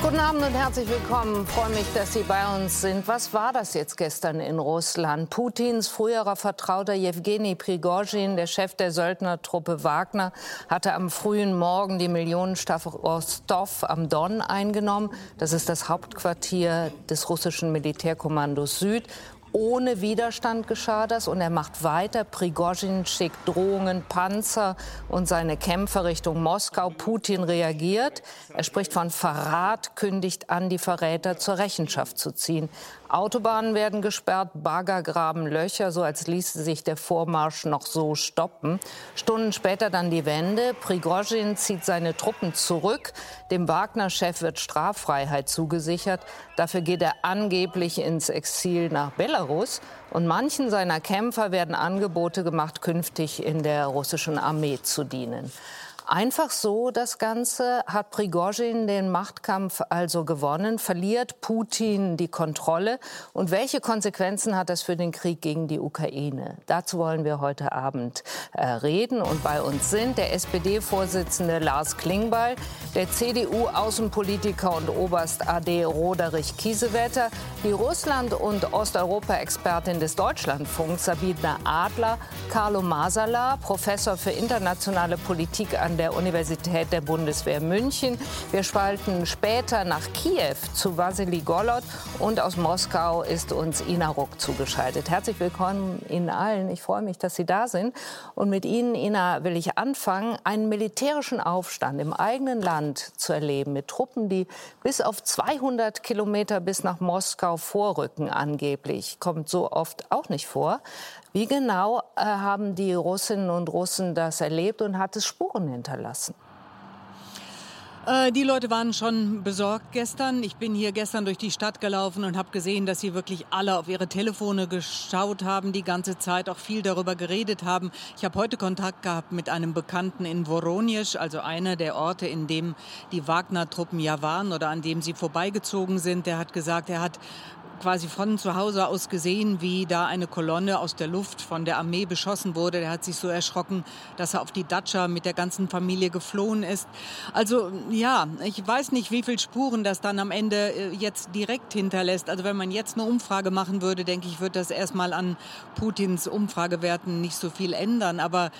Guten Abend und herzlich willkommen. Ich freue mich, dass Sie bei uns sind. Was war das jetzt gestern in Russland? Putins früherer Vertrauter Jewgeni Prigozhin, der Chef der Söldnertruppe Wagner, hatte am frühen Morgen die Millionenstadt Rostov am Don eingenommen. Das ist das Hauptquartier des russischen Militärkommandos Süd. Ohne Widerstand geschah das und er macht weiter. Prigozhin schickt Drohungen, Panzer und seine Kämpfer Richtung Moskau. Putin reagiert. Er spricht von Verrat, kündigt an, die Verräter zur Rechenschaft zu ziehen. Autobahnen werden gesperrt, Bagger graben Löcher, so als ließe sich der Vormarsch noch so stoppen. Stunden später dann die Wende. Prigozhin zieht seine Truppen zurück. Dem Wagner-Chef wird Straffreiheit zugesichert. Dafür geht er angeblich ins Exil nach Belarus. Und manchen seiner Kämpfer werden Angebote gemacht, künftig in der russischen Armee zu dienen. Einfach so das Ganze hat Prigozhin den Machtkampf also gewonnen, verliert Putin die Kontrolle und welche Konsequenzen hat das für den Krieg gegen die Ukraine? Dazu wollen wir heute Abend äh, reden und bei uns sind der SPD-Vorsitzende Lars Klingbeil, der CDU-Außenpolitiker und Oberst AD Roderich Kiesewetter, die Russland- und Osteuropa-Expertin des Deutschlandfunks Sabine Adler, Carlo Masala, Professor für internationale Politik an der Universität der Bundeswehr München. Wir spalten später nach Kiew zu Vasily Golod und aus Moskau ist uns Ina Ruck zugeschaltet. Herzlich willkommen Ihnen allen. Ich freue mich, dass Sie da sind. Und mit Ihnen, Ina, will ich anfangen, einen militärischen Aufstand im eigenen Land zu erleben mit Truppen, die bis auf 200 Kilometer bis nach Moskau vorrücken angeblich. Kommt so oft auch nicht vor. Wie genau äh, haben die Russinnen und Russen das erlebt und hat es Spuren hinterlassen? Äh, die Leute waren schon besorgt gestern. Ich bin hier gestern durch die Stadt gelaufen und habe gesehen, dass sie wirklich alle auf ihre Telefone geschaut haben, die ganze Zeit auch viel darüber geredet haben. Ich habe heute Kontakt gehabt mit einem Bekannten in Voronisch, also einer der Orte, in dem die Wagner-Truppen ja waren oder an dem sie vorbeigezogen sind. Der hat gesagt, er hat quasi von zu Hause aus gesehen, wie da eine Kolonne aus der Luft von der Armee beschossen wurde. Der hat sich so erschrocken, dass er auf die Datscha mit der ganzen Familie geflohen ist. Also ja, ich weiß nicht, wie viele Spuren das dann am Ende äh, jetzt direkt hinterlässt. Also wenn man jetzt eine Umfrage machen würde, denke ich, würde das erstmal an Putins Umfragewerten nicht so viel ändern. Aber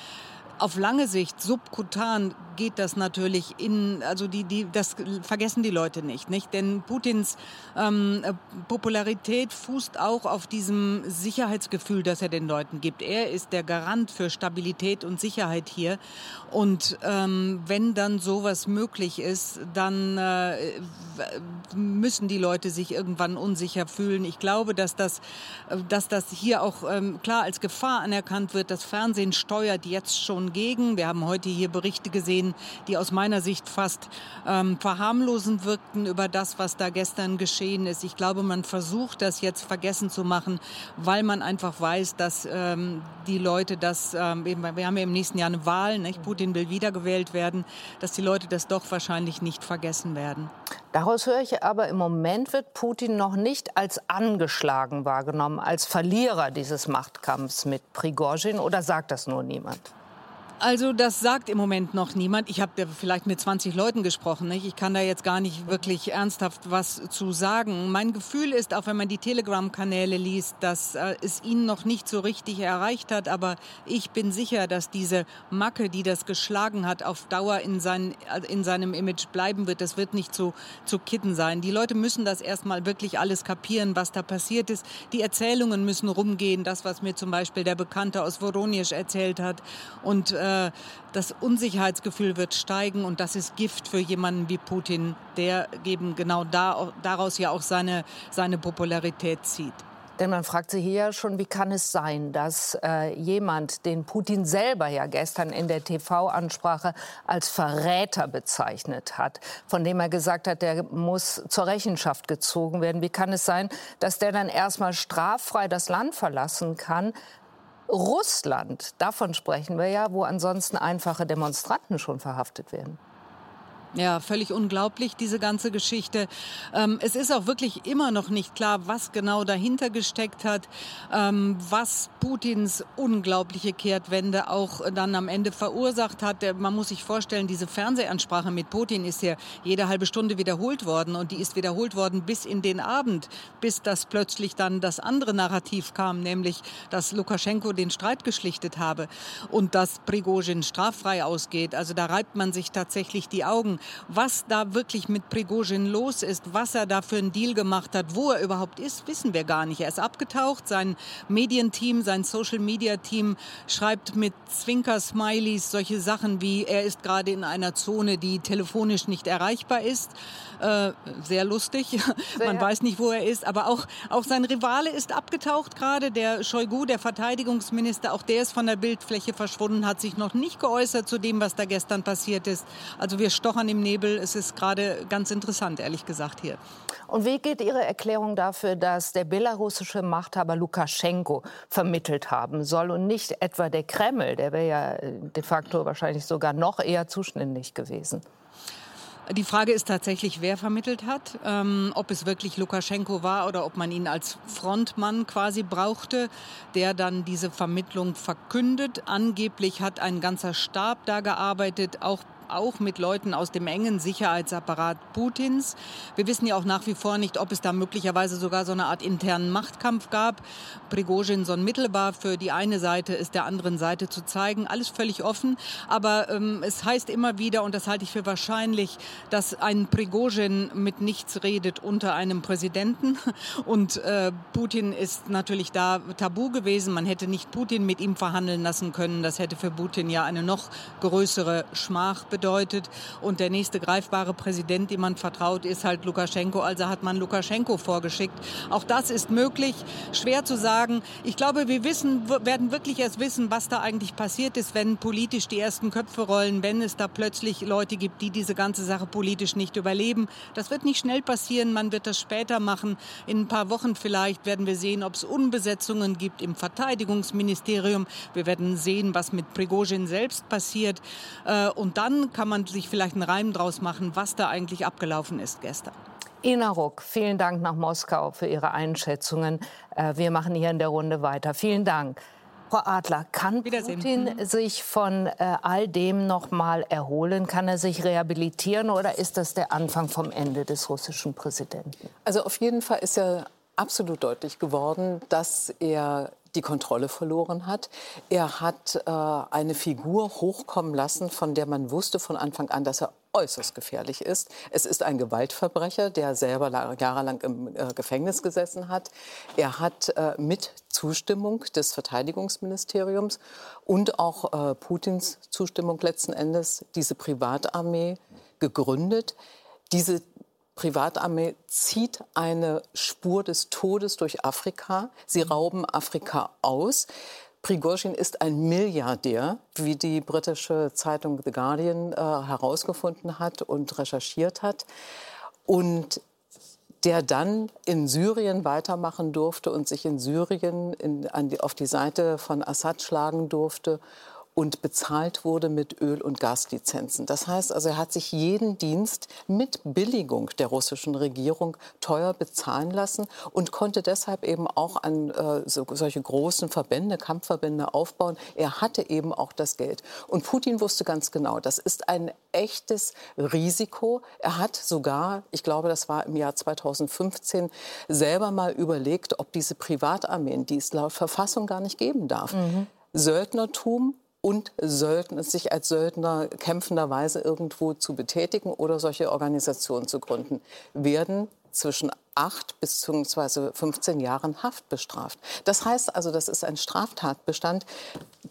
auf lange Sicht, subkutan, geht das natürlich in, also die, die, das vergessen die Leute nicht, nicht? Denn Putins ähm, Popularität fußt auch auf diesem Sicherheitsgefühl, das er den Leuten gibt. Er ist der Garant für Stabilität und Sicherheit hier. Und ähm, wenn dann sowas möglich ist, dann äh, müssen die Leute sich irgendwann unsicher fühlen. Ich glaube, dass das, dass das hier auch ähm, klar als Gefahr anerkannt wird. Das Fernsehen steuert jetzt schon gegen. Wir haben heute hier Berichte gesehen, die aus meiner Sicht fast ähm, verharmlosend wirkten über das, was da gestern geschehen ist. Ich glaube, man versucht das jetzt vergessen zu machen, weil man einfach weiß, dass ähm, die Leute das, ähm, wir haben ja im nächsten Jahr eine Wahl, nicht? Putin will wiedergewählt werden, dass die Leute das doch wahrscheinlich nicht vergessen werden. Daraus höre ich aber, im Moment wird Putin noch nicht als angeschlagen wahrgenommen, als Verlierer dieses Machtkampfs mit Prigozhin oder sagt das nur niemand? Also das sagt im Moment noch niemand. Ich habe vielleicht mit 20 Leuten gesprochen. Nicht? Ich kann da jetzt gar nicht wirklich ernsthaft was zu sagen. Mein Gefühl ist, auch wenn man die Telegram-Kanäle liest, dass äh, es ihn noch nicht so richtig erreicht hat. Aber ich bin sicher, dass diese Macke, die das geschlagen hat, auf Dauer in, sein, in seinem Image bleiben wird. Das wird nicht zu, zu kitten sein. Die Leute müssen das erstmal wirklich alles kapieren, was da passiert ist. Die Erzählungen müssen rumgehen. Das, was mir zum Beispiel der Bekannte aus Voronisch erzählt hat. Und äh, äh, das Unsicherheitsgefühl wird steigen und das ist Gift für jemanden wie Putin, der eben genau da, daraus ja auch seine, seine Popularität zieht. Denn man fragt sich hier ja schon, wie kann es sein, dass äh, jemand, den Putin selber ja gestern in der TV-Ansprache als Verräter bezeichnet hat, von dem er gesagt hat, der muss zur Rechenschaft gezogen werden, wie kann es sein, dass der dann erstmal straffrei das Land verlassen kann, Russland, davon sprechen wir ja, wo ansonsten einfache Demonstranten schon verhaftet werden. Ja, völlig unglaublich, diese ganze Geschichte. Ähm, es ist auch wirklich immer noch nicht klar, was genau dahinter gesteckt hat, ähm, was Putins unglaubliche Kehrtwende auch dann am Ende verursacht hat. Man muss sich vorstellen, diese Fernsehansprache mit Putin ist ja jede halbe Stunde wiederholt worden und die ist wiederholt worden bis in den Abend, bis das plötzlich dann das andere Narrativ kam, nämlich, dass Lukaschenko den Streit geschlichtet habe und dass Prigozhin straffrei ausgeht. Also da reibt man sich tatsächlich die Augen. Was da wirklich mit Prigozhin los ist, was er da für einen Deal gemacht hat, wo er überhaupt ist, wissen wir gar nicht. Er ist abgetaucht. Sein Medienteam, sein Social-Media-Team schreibt mit Zwinker-Smileys solche Sachen wie, er ist gerade in einer Zone, die telefonisch nicht erreichbar ist. Äh, sehr lustig. Sehr. Man weiß nicht, wo er ist. Aber auch, auch sein Rivale ist abgetaucht gerade. Der Shoigu, der Verteidigungsminister, auch der ist von der Bildfläche verschwunden, hat sich noch nicht geäußert zu dem, was da gestern passiert ist. Also wir stochern im Nebel. Es ist gerade ganz interessant, ehrlich gesagt, hier. Und wie geht Ihre Erklärung dafür, dass der belarussische Machthaber Lukaschenko vermittelt haben soll und nicht etwa der Kreml? Der wäre ja de facto wahrscheinlich sogar noch eher zuständig gewesen. Die Frage ist tatsächlich, wer vermittelt hat, ähm, ob es wirklich Lukaschenko war oder ob man ihn als Frontmann quasi brauchte, der dann diese Vermittlung verkündet. Angeblich hat ein ganzer Stab da gearbeitet, auch auch mit Leuten aus dem engen Sicherheitsapparat Putins. Wir wissen ja auch nach wie vor nicht, ob es da möglicherweise sogar so eine Art internen Machtkampf gab. Prigozhin so mittelbar für die eine Seite ist der anderen Seite zu zeigen. Alles völlig offen. Aber ähm, es heißt immer wieder, und das halte ich für wahrscheinlich, dass ein Prigozhin mit nichts redet unter einem Präsidenten. Und äh, Putin ist natürlich da tabu gewesen. Man hätte nicht Putin mit ihm verhandeln lassen können. Das hätte für Putin ja eine noch größere Schmach bedeutet bedeutet. Und der nächste greifbare Präsident, dem man vertraut, ist halt Lukaschenko. Also hat man Lukaschenko vorgeschickt. Auch das ist möglich. Schwer zu sagen. Ich glaube, wir wissen, werden wirklich erst wissen, was da eigentlich passiert ist, wenn politisch die ersten Köpfe rollen, wenn es da plötzlich Leute gibt, die diese ganze Sache politisch nicht überleben. Das wird nicht schnell passieren. Man wird das später machen. In ein paar Wochen vielleicht werden wir sehen, ob es Unbesetzungen gibt im Verteidigungsministerium. Wir werden sehen, was mit Prigozhin selbst passiert. Äh, und dann kann man sich vielleicht einen Reim draus machen, was da eigentlich abgelaufen ist gestern. Ina Ruck, vielen Dank nach Moskau für Ihre Einschätzungen. Äh, wir machen hier in der Runde weiter. Vielen Dank. Frau Adler, kann Putin mhm. sich von äh, all dem noch mal erholen? Kann er sich rehabilitieren oder ist das der Anfang vom Ende des russischen Präsidenten? Also auf jeden Fall ist ja absolut deutlich geworden, dass er die Kontrolle verloren hat. Er hat äh, eine Figur hochkommen lassen, von der man wusste von Anfang an, dass er äußerst gefährlich ist. Es ist ein Gewaltverbrecher, der selber jahrelang im äh, Gefängnis gesessen hat. Er hat äh, mit Zustimmung des Verteidigungsministeriums und auch äh, Putins Zustimmung letzten Endes diese Privatarmee gegründet. Diese Privatarmee zieht eine Spur des Todes durch Afrika. Sie rauben Afrika aus. Prigozhin ist ein Milliardär, wie die britische Zeitung The Guardian äh, herausgefunden hat und recherchiert hat. Und der dann in Syrien weitermachen durfte und sich in Syrien in, die, auf die Seite von Assad schlagen durfte und bezahlt wurde mit Öl- und Gaslizenzen. Das heißt also, er hat sich jeden Dienst mit Billigung der russischen Regierung teuer bezahlen lassen und konnte deshalb eben auch an äh, so, solche großen Verbände, Kampfverbände aufbauen. Er hatte eben auch das Geld. Und Putin wusste ganz genau, das ist ein echtes Risiko. Er hat sogar, ich glaube, das war im Jahr 2015, selber mal überlegt, ob diese Privatarmeen, die es laut Verfassung gar nicht geben darf, mhm. Söldnertum und Söldner, sich als Söldner kämpfenderweise irgendwo zu betätigen oder solche Organisationen zu gründen, werden zwischen acht bis bzw. 15 Jahren Haft bestraft. Das heißt also, das ist ein Straftatbestand.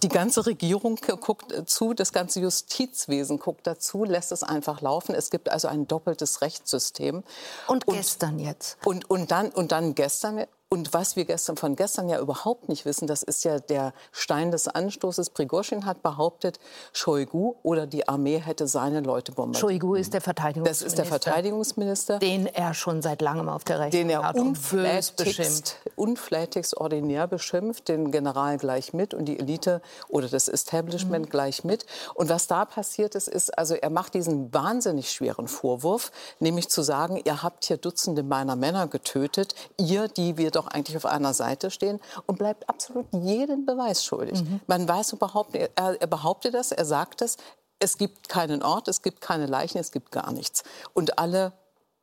Die ganze Regierung guckt zu, das ganze Justizwesen guckt dazu, lässt es einfach laufen. Es gibt also ein doppeltes Rechtssystem. Und, und gestern jetzt? Und, und, dann, und dann gestern Und was wir gestern von gestern ja überhaupt nicht wissen, das ist ja der Stein des Anstoßes. Prigozhin hat behauptet, Shoigu oder die Armee hätte seine Leute bombardiert. Shoigu ist der Verteidigungsminister. Das ist der Verteidigungsminister. Den er schon seit langem auf der Rechnung den er hat unflätigst, unflätigst ordinär beschimpft, den General gleich mit und die Elite oder das Establishment mhm. gleich mit. Und was da passiert ist, ist, also er macht diesen wahnsinnig schweren Vorwurf, nämlich zu sagen, ihr habt hier Dutzende meiner Männer getötet, ihr, die wir doch eigentlich auf einer Seite stehen und bleibt absolut jeden Beweis schuldig. Mhm. Man weiß überhaupt, er, er behauptet das, er sagt es, es gibt keinen Ort, es gibt keine Leichen, es gibt gar nichts. Und alle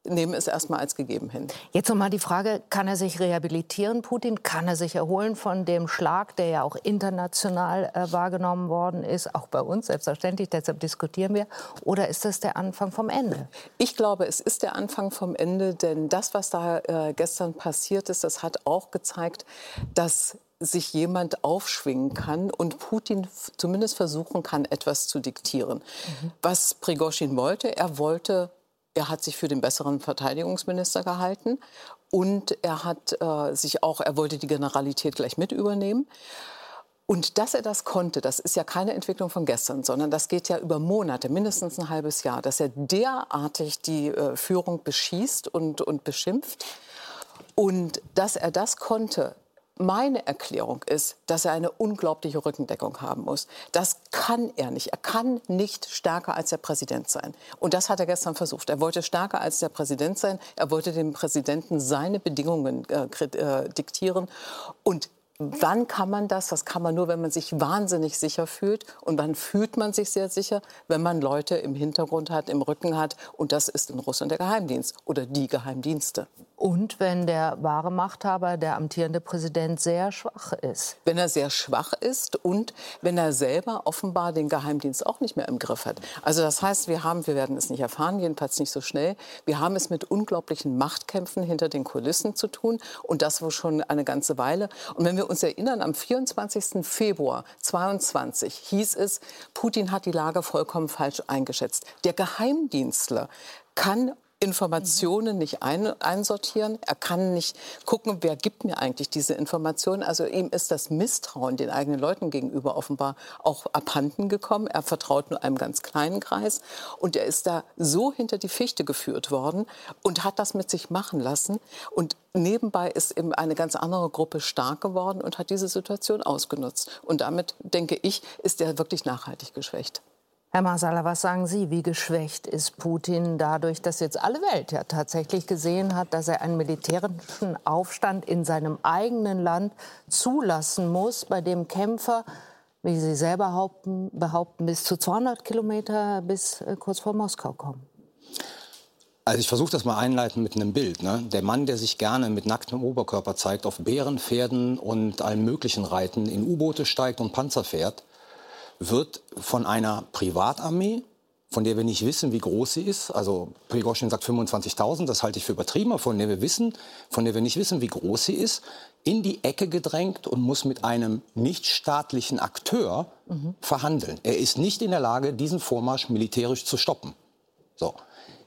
nehmen es erstmal als gegeben hin. Jetzt noch mal die Frage, kann er sich rehabilitieren, Putin? Kann er sich erholen von dem Schlag, der ja auch international äh, wahrgenommen worden ist, auch bei uns selbstverständlich, deshalb diskutieren wir, oder ist das der Anfang vom Ende? Ich glaube, es ist der Anfang vom Ende, denn das, was da äh, gestern passiert ist, das hat auch gezeigt, dass sich jemand aufschwingen kann und Putin zumindest versuchen kann, etwas zu diktieren. Mhm. Was Prigozhin wollte, er wollte er hat sich für den besseren Verteidigungsminister gehalten und er hat äh, sich auch, er wollte die Generalität gleich mit übernehmen. Und dass er das konnte, das ist ja keine Entwicklung von gestern, sondern das geht ja über Monate, mindestens ein halbes Jahr, dass er derartig die äh, Führung beschießt und, und beschimpft. Und dass er das konnte, meine Erklärung ist, dass er eine unglaubliche Rückendeckung haben muss. Das kann er nicht. Er kann nicht stärker als der Präsident sein. Und das hat er gestern versucht. Er wollte stärker als der Präsident sein. Er wollte dem Präsidenten seine Bedingungen äh, äh, diktieren. Und Wann kann man das? Das kann man nur, wenn man sich wahnsinnig sicher fühlt. Und wann fühlt man sich sehr sicher? Wenn man Leute im Hintergrund hat, im Rücken hat. Und das ist in Russland der Geheimdienst oder die Geheimdienste. Und wenn der wahre Machthaber, der amtierende Präsident, sehr schwach ist. Wenn er sehr schwach ist und wenn er selber offenbar den Geheimdienst auch nicht mehr im Griff hat. Also das heißt, wir haben, wir werden es nicht erfahren, jedenfalls nicht so schnell, wir haben es mit unglaublichen Machtkämpfen hinter den Kulissen zu tun und das wohl schon eine ganze Weile. Und wenn wir uns erinnern, am 24. Februar 22 hieß es, Putin hat die Lage vollkommen falsch eingeschätzt. Der Geheimdienstler kann Informationen nicht ein, einsortieren. Er kann nicht gucken, wer gibt mir eigentlich diese Informationen. Also ihm ist das Misstrauen den eigenen Leuten gegenüber offenbar auch abhanden gekommen. Er vertraut nur einem ganz kleinen Kreis. Und er ist da so hinter die Fichte geführt worden und hat das mit sich machen lassen. Und nebenbei ist eben eine ganz andere Gruppe stark geworden und hat diese Situation ausgenutzt. Und damit, denke ich, ist er wirklich nachhaltig geschwächt. Herr Masala, was sagen Sie? Wie geschwächt ist Putin dadurch, dass jetzt alle Welt ja tatsächlich gesehen hat, dass er einen militärischen Aufstand in seinem eigenen Land zulassen muss, bei dem Kämpfer, wie Sie selber behaupten, behaupten bis zu 200 Kilometer bis äh, kurz vor Moskau kommen? Also ich versuche das mal einleiten mit einem Bild. Ne? Der Mann, der sich gerne mit nacktem Oberkörper zeigt, auf Bären, Pferden und allem Möglichen reiten, in U-Boote steigt und Panzer fährt, wird von einer Privatarmee, von der wir nicht wissen, wie groß sie ist. Also Prigozhin sagt 25.000, das halte ich für übertrieben, aber von der wir wissen, von der wir nicht wissen, wie groß sie ist, in die Ecke gedrängt und muss mit einem nichtstaatlichen Akteur mhm. verhandeln. Er ist nicht in der Lage, diesen Vormarsch militärisch zu stoppen. So,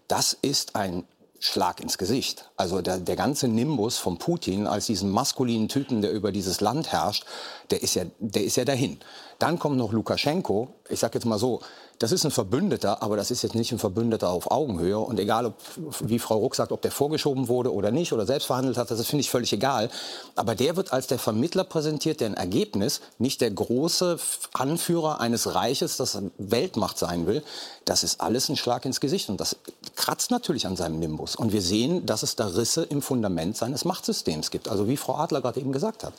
das ist ein Schlag ins Gesicht. Also der, der ganze Nimbus von Putin als diesen maskulinen Typen, der über dieses Land herrscht, der ist ja, der ist ja dahin. Dann kommt noch Lukaschenko. Ich sage jetzt mal so, das ist ein Verbündeter, aber das ist jetzt nicht ein Verbündeter auf Augenhöhe. Und egal, ob, wie Frau Ruck sagt, ob der vorgeschoben wurde oder nicht oder selbst verhandelt hat, das finde ich völlig egal. Aber der wird als der Vermittler präsentiert, der ein Ergebnis, nicht der große Anführer eines Reiches, das Weltmacht sein will. Das ist alles ein Schlag ins Gesicht. Und das kratzt natürlich an seinem Nimbus. Und wir sehen, dass es da Risse im Fundament seines Machtsystems gibt. Also wie Frau Adler gerade eben gesagt hat.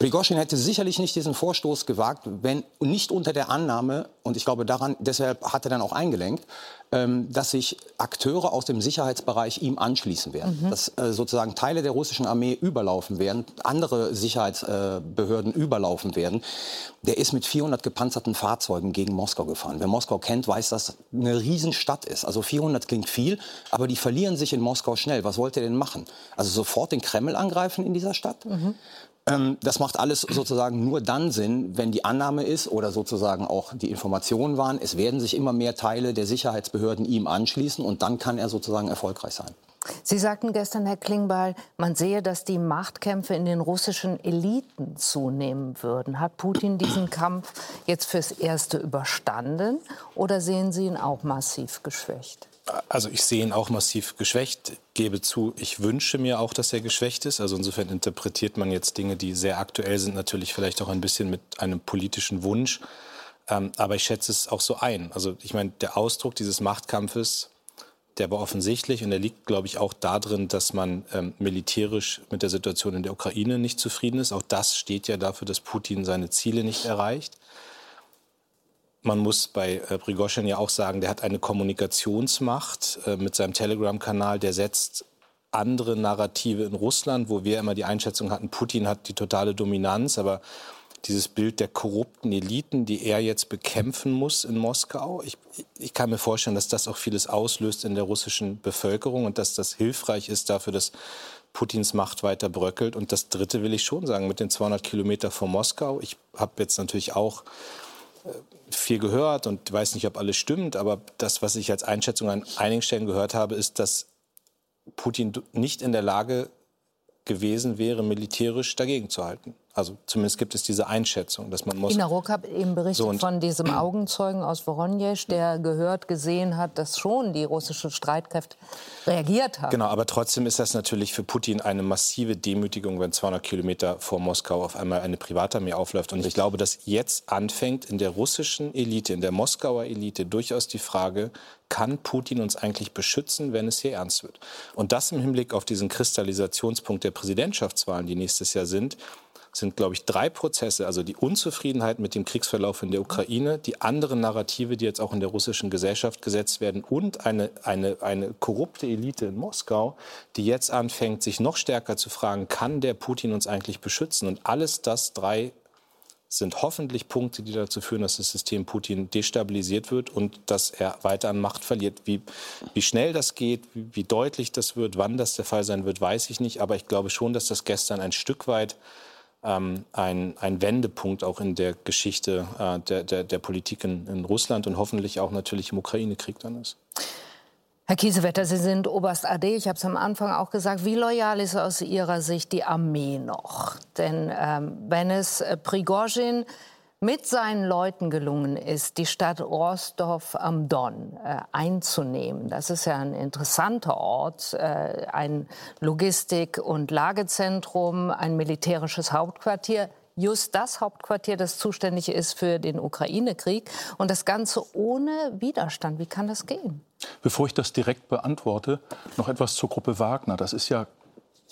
Prigozhin hätte sicherlich nicht diesen Vorstoß gewagt, wenn nicht unter der Annahme, und ich glaube daran, deshalb hat er dann auch eingelenkt, ähm, dass sich Akteure aus dem Sicherheitsbereich ihm anschließen werden. Mhm. Dass äh, sozusagen Teile der russischen Armee überlaufen werden, andere Sicherheitsbehörden äh, überlaufen werden. Der ist mit 400 gepanzerten Fahrzeugen gegen Moskau gefahren. Wer Moskau kennt, weiß, dass eine Riesenstadt ist. Also 400 klingt viel, aber die verlieren sich in Moskau schnell. Was wollte er denn machen? Also sofort den Kreml angreifen in dieser Stadt? Mhm. Ähm, das macht alles sozusagen nur dann Sinn, wenn die Annahme ist oder sozusagen auch die Informationen waren, es werden sich immer mehr Teile der Sicherheitsbehörden ihm anschließen und dann kann er sozusagen erfolgreich sein. Sie sagten gestern, Herr Klingbeil, man sehe, dass die Machtkämpfe in den russischen Eliten zunehmen würden. Hat Putin diesen Kampf jetzt fürs Erste überstanden oder sehen Sie ihn auch massiv geschwächt? Also ich sehe ihn auch massiv geschwächt, gebe zu, ich wünsche mir auch, dass er geschwächt ist. Also insofern interpretiert man jetzt Dinge, die sehr aktuell sind, natürlich vielleicht auch ein bisschen mit einem politischen Wunsch. Ähm, aber ich schätze es auch so ein. Also ich meine, der Ausdruck dieses Machtkampfes, der war offensichtlich und der liegt, glaube ich, auch darin, dass man ähm, militärisch mit der Situation in der Ukraine nicht zufrieden ist. Auch das steht ja dafür, dass Putin seine Ziele nicht erreicht. Man muss bei äh, Prigozhin ja auch sagen, der hat eine Kommunikationsmacht äh, mit seinem Telegram-Kanal, der setzt andere Narrative in Russland, wo wir immer die Einschätzung hatten, Putin hat die totale Dominanz, aber dieses Bild der korrupten Eliten, die er jetzt bekämpfen muss in Moskau. Ich, ich, kann mir vorstellen, dass das auch vieles auslöst in der russischen Bevölkerung und dass das hilfreich ist dafür, dass Putins Macht weiter bröckelt. Und das Dritte will ich schon sagen, mit den 200 Kilometern von Moskau. Ich habe jetzt natürlich auch viel gehört und weiß nicht, ob alles stimmt, aber das, was ich als Einschätzung an einigen Stellen gehört habe, ist, dass Putin nicht in der Lage gewesen wäre, militärisch dagegen zu halten. Also zumindest gibt es diese Einschätzung, dass man muss. Ina Ruck hat eben berichtet so von diesem Augenzeugen aus Voronezh, der gehört, gesehen hat, dass schon die russischen Streitkräfte reagiert haben. Genau, aber trotzdem ist das natürlich für Putin eine massive Demütigung, wenn 200 Kilometer vor Moskau auf einmal eine Privatarmee aufläuft. Und ich glaube, dass jetzt anfängt in der russischen Elite, in der Moskauer Elite durchaus die Frage, kann Putin uns eigentlich beschützen, wenn es hier ernst wird? Und das im Hinblick auf diesen Kristallisationspunkt der Präsidentschaftswahlen, die nächstes Jahr sind, sind, glaube ich, drei Prozesse. Also die Unzufriedenheit mit dem Kriegsverlauf in der Ukraine, die anderen Narrative, die jetzt auch in der russischen Gesellschaft gesetzt werden und eine, eine, eine korrupte Elite in Moskau, die jetzt anfängt, sich noch stärker zu fragen, kann der Putin uns eigentlich beschützen? Und alles das drei sind hoffentlich Punkte, die dazu führen, dass das System Putin destabilisiert wird und dass er weiter an Macht verliert. Wie, wie schnell das geht, wie, wie deutlich das wird, wann das der Fall sein wird, weiß ich nicht. Aber ich glaube schon, dass das gestern ein Stück weit ähm, ein, ein Wendepunkt auch in der Geschichte äh, der, der, der Politik in, in Russland und hoffentlich auch natürlich im Ukraine-Krieg dann ist. Herr Kiesewetter, Sie sind Oberst AD. Ich habe es am Anfang auch gesagt. Wie loyal ist aus Ihrer Sicht die Armee noch? Denn ähm, wenn es äh, Prigozhin mit seinen Leuten gelungen ist, die Stadt Rostov am Don äh, einzunehmen. Das ist ja ein interessanter Ort, äh, ein Logistik- und Lagezentrum, ein militärisches Hauptquartier. Just das Hauptquartier, das zuständig ist für den Ukraine-Krieg. Und das Ganze ohne Widerstand. Wie kann das gehen? Bevor ich das direkt beantworte, noch etwas zur Gruppe Wagner. Das ist ja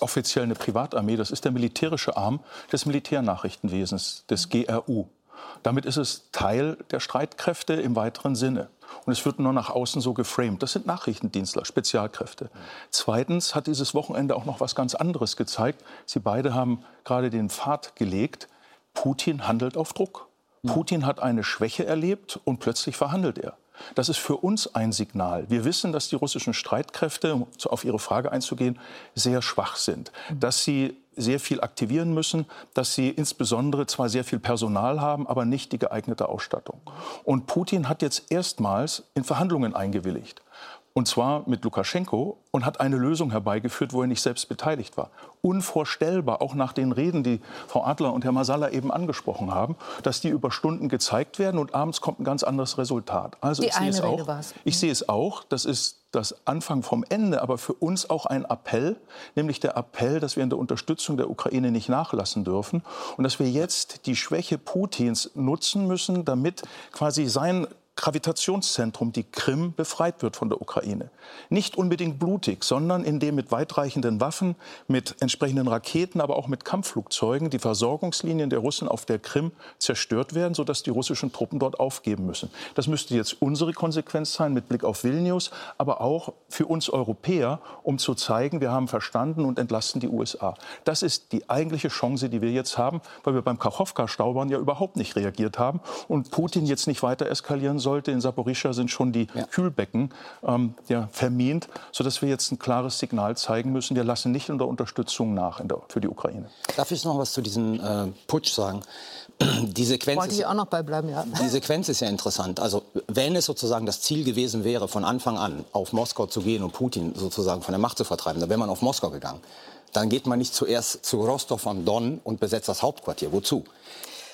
offiziell eine Privatarmee. Das ist der militärische Arm des Militärnachrichtenwesens, des GRU. Damit ist es Teil der Streitkräfte im weiteren Sinne. Und es wird nur nach außen so geframed. Das sind Nachrichtendienstler, Spezialkräfte. Zweitens hat dieses Wochenende auch noch was ganz anderes gezeigt. Sie beide haben gerade den Pfad gelegt. Putin handelt auf Druck. Putin hat eine Schwäche erlebt und plötzlich verhandelt er. Das ist für uns ein Signal. Wir wissen, dass die russischen Streitkräfte, um auf Ihre Frage einzugehen, sehr schwach sind. Dass sie sehr viel aktivieren müssen, dass sie insbesondere zwar sehr viel Personal haben, aber nicht die geeignete Ausstattung. Und Putin hat jetzt erstmals in Verhandlungen eingewilligt und zwar mit Lukaschenko, und hat eine Lösung herbeigeführt, wo er nicht selbst beteiligt war. Unvorstellbar, auch nach den Reden, die Frau Adler und Herr Masala eben angesprochen haben, dass die über Stunden gezeigt werden und abends kommt ein ganz anderes Resultat. Also die ich sehe es auch. Ich sehe es auch. Das ist das Anfang vom Ende, aber für uns auch ein Appell, nämlich der Appell, dass wir in der Unterstützung der Ukraine nicht nachlassen dürfen und dass wir jetzt die Schwäche Putins nutzen müssen, damit quasi sein Gravitationszentrum, die Krim, befreit wird von der Ukraine. Nicht unbedingt blutig, sondern indem mit weitreichenden Waffen, mit entsprechenden Raketen, aber auch mit Kampfflugzeugen die Versorgungslinien der Russen auf der Krim zerstört werden, sodass die russischen Truppen dort aufgeben müssen. Das müsste jetzt unsere Konsequenz sein mit Blick auf Vilnius, aber auch für uns Europäer, um zu zeigen, wir haben verstanden und entlasten die USA. Das ist die eigentliche Chance, die wir jetzt haben, weil wir beim Kachowka-Staubern ja überhaupt nicht reagiert haben und Putin jetzt nicht weiter eskalieren soll sollte. In Saporischschja sind schon die ja. Kühlbecken ähm, ja, vermint, sodass wir jetzt ein klares Signal zeigen müssen. Wir lassen nicht unter Unterstützung nach der, für die Ukraine. Darf ich noch was zu diesem äh, Putsch sagen? Die Sequenz, Wollte ich auch noch beibleiben, ja. die Sequenz ist ja interessant. Also wenn es sozusagen das Ziel gewesen wäre, von Anfang an auf Moskau zu gehen und Putin sozusagen von der Macht zu vertreiben, dann wäre man auf Moskau gegangen. Dann geht man nicht zuerst zu Rostov am Don und besetzt das Hauptquartier. Wozu?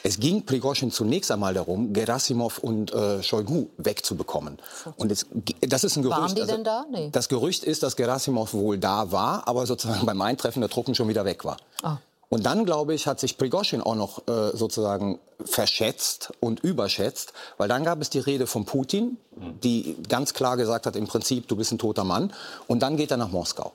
Es ging Prigozhin zunächst einmal darum, Gerasimov und äh, Shoigu wegzubekommen. Und es, das ist ein Gerücht. Waren die also, denn da? Nee. Das Gerücht ist, dass Gerasimov wohl da war, aber sozusagen beim Eintreffen der Truppen schon wieder weg war. Ah. Und dann, glaube ich, hat sich Prigozhin auch noch äh, sozusagen verschätzt und überschätzt, weil dann gab es die Rede von Putin, die ganz klar gesagt hat, im Prinzip, du bist ein toter Mann. Und dann geht er nach Moskau.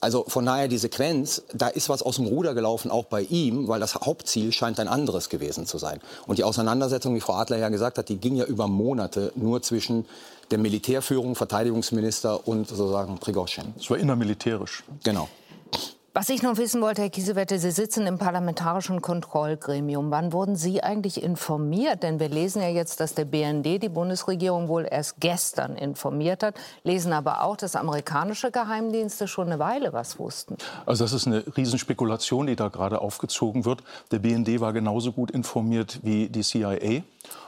Also von daher die Sequenz, da ist was aus dem Ruder gelaufen, auch bei ihm, weil das Hauptziel scheint ein anderes gewesen zu sein. Und die Auseinandersetzung, wie Frau Adler ja gesagt hat, die ging ja über Monate nur zwischen der Militärführung, Verteidigungsminister und sozusagen Prigozhin. Es war innermilitärisch. Genau. Was ich noch wissen wollte, Herr Kiesewetter, Sie sitzen im parlamentarischen Kontrollgremium. Wann wurden Sie eigentlich informiert? Denn wir lesen ja jetzt, dass der BND die Bundesregierung wohl erst gestern informiert hat, lesen aber auch, dass amerikanische Geheimdienste schon eine Weile was wussten. Also das ist eine Riesenspekulation, die da gerade aufgezogen wird. Der BND war genauso gut informiert wie die CIA.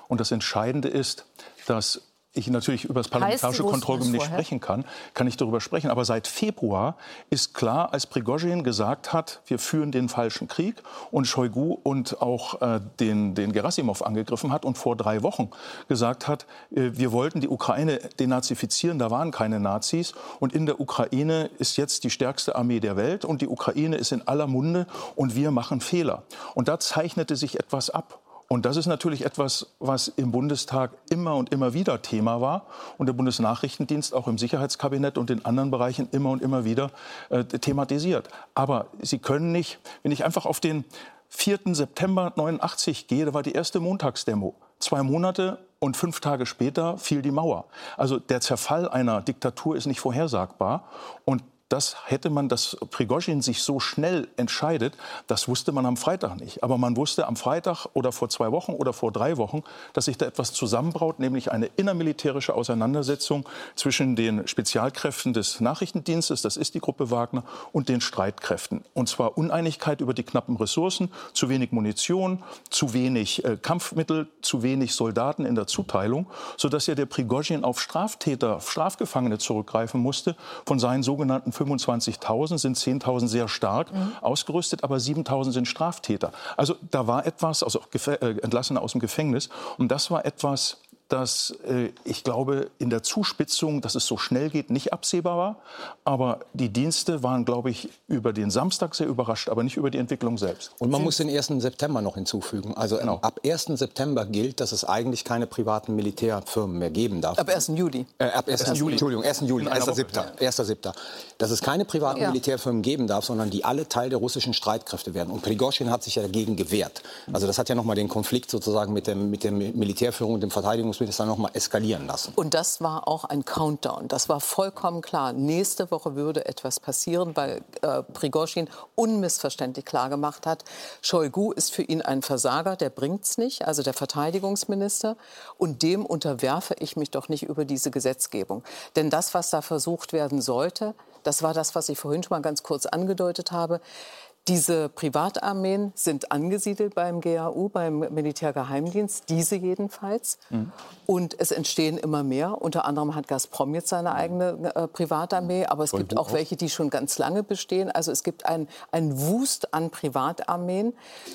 Und das Entscheidende ist, dass ich natürlich über das parlamentarische Kontrollgremium nicht sprechen kann, kann ich darüber sprechen. Aber seit Februar ist klar, als Prigozhin gesagt hat, wir führen den falschen Krieg und Shoigu und auch äh, den, den Gerasimov angegriffen hat und vor drei Wochen gesagt hat, äh, wir wollten die Ukraine denazifizieren, da waren keine Nazis und in der Ukraine ist jetzt die stärkste Armee der Welt und die Ukraine ist in aller Munde und wir machen Fehler. Und da zeichnete sich etwas ab. Und das ist natürlich etwas, was im Bundestag immer und immer wieder Thema war und der Bundesnachrichtendienst auch im Sicherheitskabinett und in anderen Bereichen immer und immer wieder äh, thematisiert. Aber Sie können nicht, wenn ich einfach auf den 4. September 89 gehe, da war die erste Montagsdemo. Zwei Monate und fünf Tage später fiel die Mauer. Also der Zerfall einer Diktatur ist nicht vorhersagbar. Und das hätte man, dass Prigozhin sich so schnell entscheidet, das wusste man am Freitag nicht. Aber man wusste am Freitag oder vor zwei Wochen oder vor drei Wochen, dass sich da etwas zusammenbraut, nämlich eine innermilitärische Auseinandersetzung zwischen den Spezialkräften des Nachrichtendienstes, das ist die Gruppe Wagner, und den Streitkräften. Und zwar Uneinigkeit über die knappen Ressourcen, zu wenig Munition, zu wenig äh, Kampfmittel, zu wenig Soldaten in der Zuteilung, sodass ja der Prigozhin auf Straftäter, Strafgefangene zurückgreifen musste von seinen sogenannten 25.000 sind 10.000 sehr stark mhm. ausgerüstet, aber 7.000 sind Straftäter. Also da war etwas, also äh, Entlassene aus dem Gefängnis, und das war etwas, dass äh, ich glaube, in der Zuspitzung, dass es so schnell geht, nicht absehbar war. Aber die Dienste waren, glaube ich, über den Samstag sehr überrascht, aber nicht über die Entwicklung selbst. Und man muss den 1. September noch hinzufügen. Also genau. ab 1. September gilt, dass es eigentlich keine privaten Militärfirmen mehr geben darf. Ab 1. Juli. Äh, ab 1. 1. Juli. Entschuldigung, 1. Juli, 1.7. 1.7. Dass es keine privaten ja. Militärfirmen geben darf, sondern die alle Teil der russischen Streitkräfte werden. Und Prigozhin hat sich ja dagegen gewehrt. Also das hat ja noch mal den Konflikt sozusagen mit, dem, mit der Militärführung und dem Verteidigungs wir das dann noch eskalieren lassen. Und das war auch ein Countdown. Das war vollkommen klar. Nächste Woche würde etwas passieren, weil äh, Prigozhin unmissverständlich klar gemacht hat, Shoigu ist für ihn ein Versager, der bringt's nicht, also der Verteidigungsminister. Und dem unterwerfe ich mich doch nicht über diese Gesetzgebung. Denn das, was da versucht werden sollte, das war das, was ich vorhin schon mal ganz kurz angedeutet habe. Diese Privatarmeen sind angesiedelt beim GAU, beim Militärgeheimdienst, diese jedenfalls. Mhm. Und es entstehen immer mehr. Unter anderem hat Gazprom jetzt seine eigene äh, Privatarmee, aber es gibt auch welche, die schon ganz lange bestehen. Also es gibt ein, ein Wust an Privatarmeen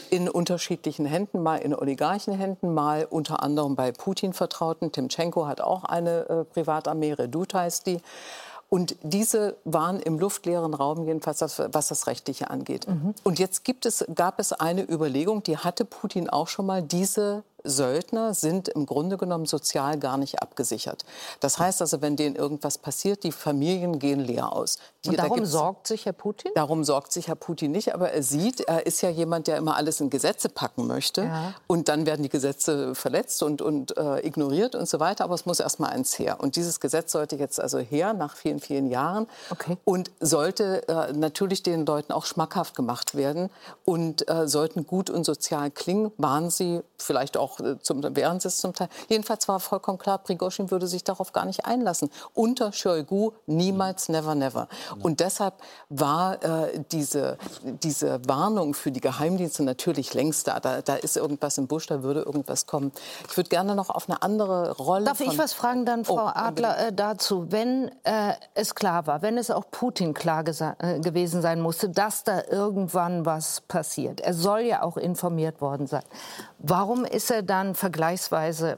in unterschiedlichen Händen, mal in Oligarchenhänden, mal unter anderem bei Putin-Vertrauten. Timchenko hat auch eine äh, Privatarmee, Redut heißt die. Und diese waren im luftleeren Raum, jedenfalls was das Rechtliche angeht. Mhm. Und jetzt gibt es, gab es eine Überlegung, die hatte Putin auch schon mal, diese Söldner sind im Grunde genommen sozial gar nicht abgesichert. Das heißt also, wenn denen irgendwas passiert, die Familien gehen leer aus. Die, Und darum da sorgt sich Herr Putin? Darum sorgt sich Herr Putin nicht, aber er sieht, er ist ja jemand, der immer alles in Gesetze packen möchte. Ja. Und dann werden die Gesetze verletzt und, und äh, ignoriert und so weiter. Aber es muss erst mal eins her. Und dieses Gesetz sollte jetzt also her, nach vielen, vielen Jahren. Okay. Und sollte äh, natürlich den Leuten auch schmackhaft gemacht werden und äh, sollten gut und sozial klingen, waren sie vielleicht auch auch äh, zum, während es zum Teil. Jedenfalls war vollkommen klar, Prigozhin würde sich darauf gar nicht einlassen. Unter Shoigu niemals, never, never. Und deshalb war äh, diese, diese Warnung für die Geheimdienste natürlich längst da. da. Da ist irgendwas im Busch, da würde irgendwas kommen. Ich würde gerne noch auf eine andere Rolle. Darf ich was fragen dann, Frau oh, Adler, äh, dazu? Wenn äh, es klar war, wenn es auch Putin klar äh, gewesen sein musste, dass da irgendwann was passiert. Er soll ja auch informiert worden sein. Warum ist er dann vergleichsweise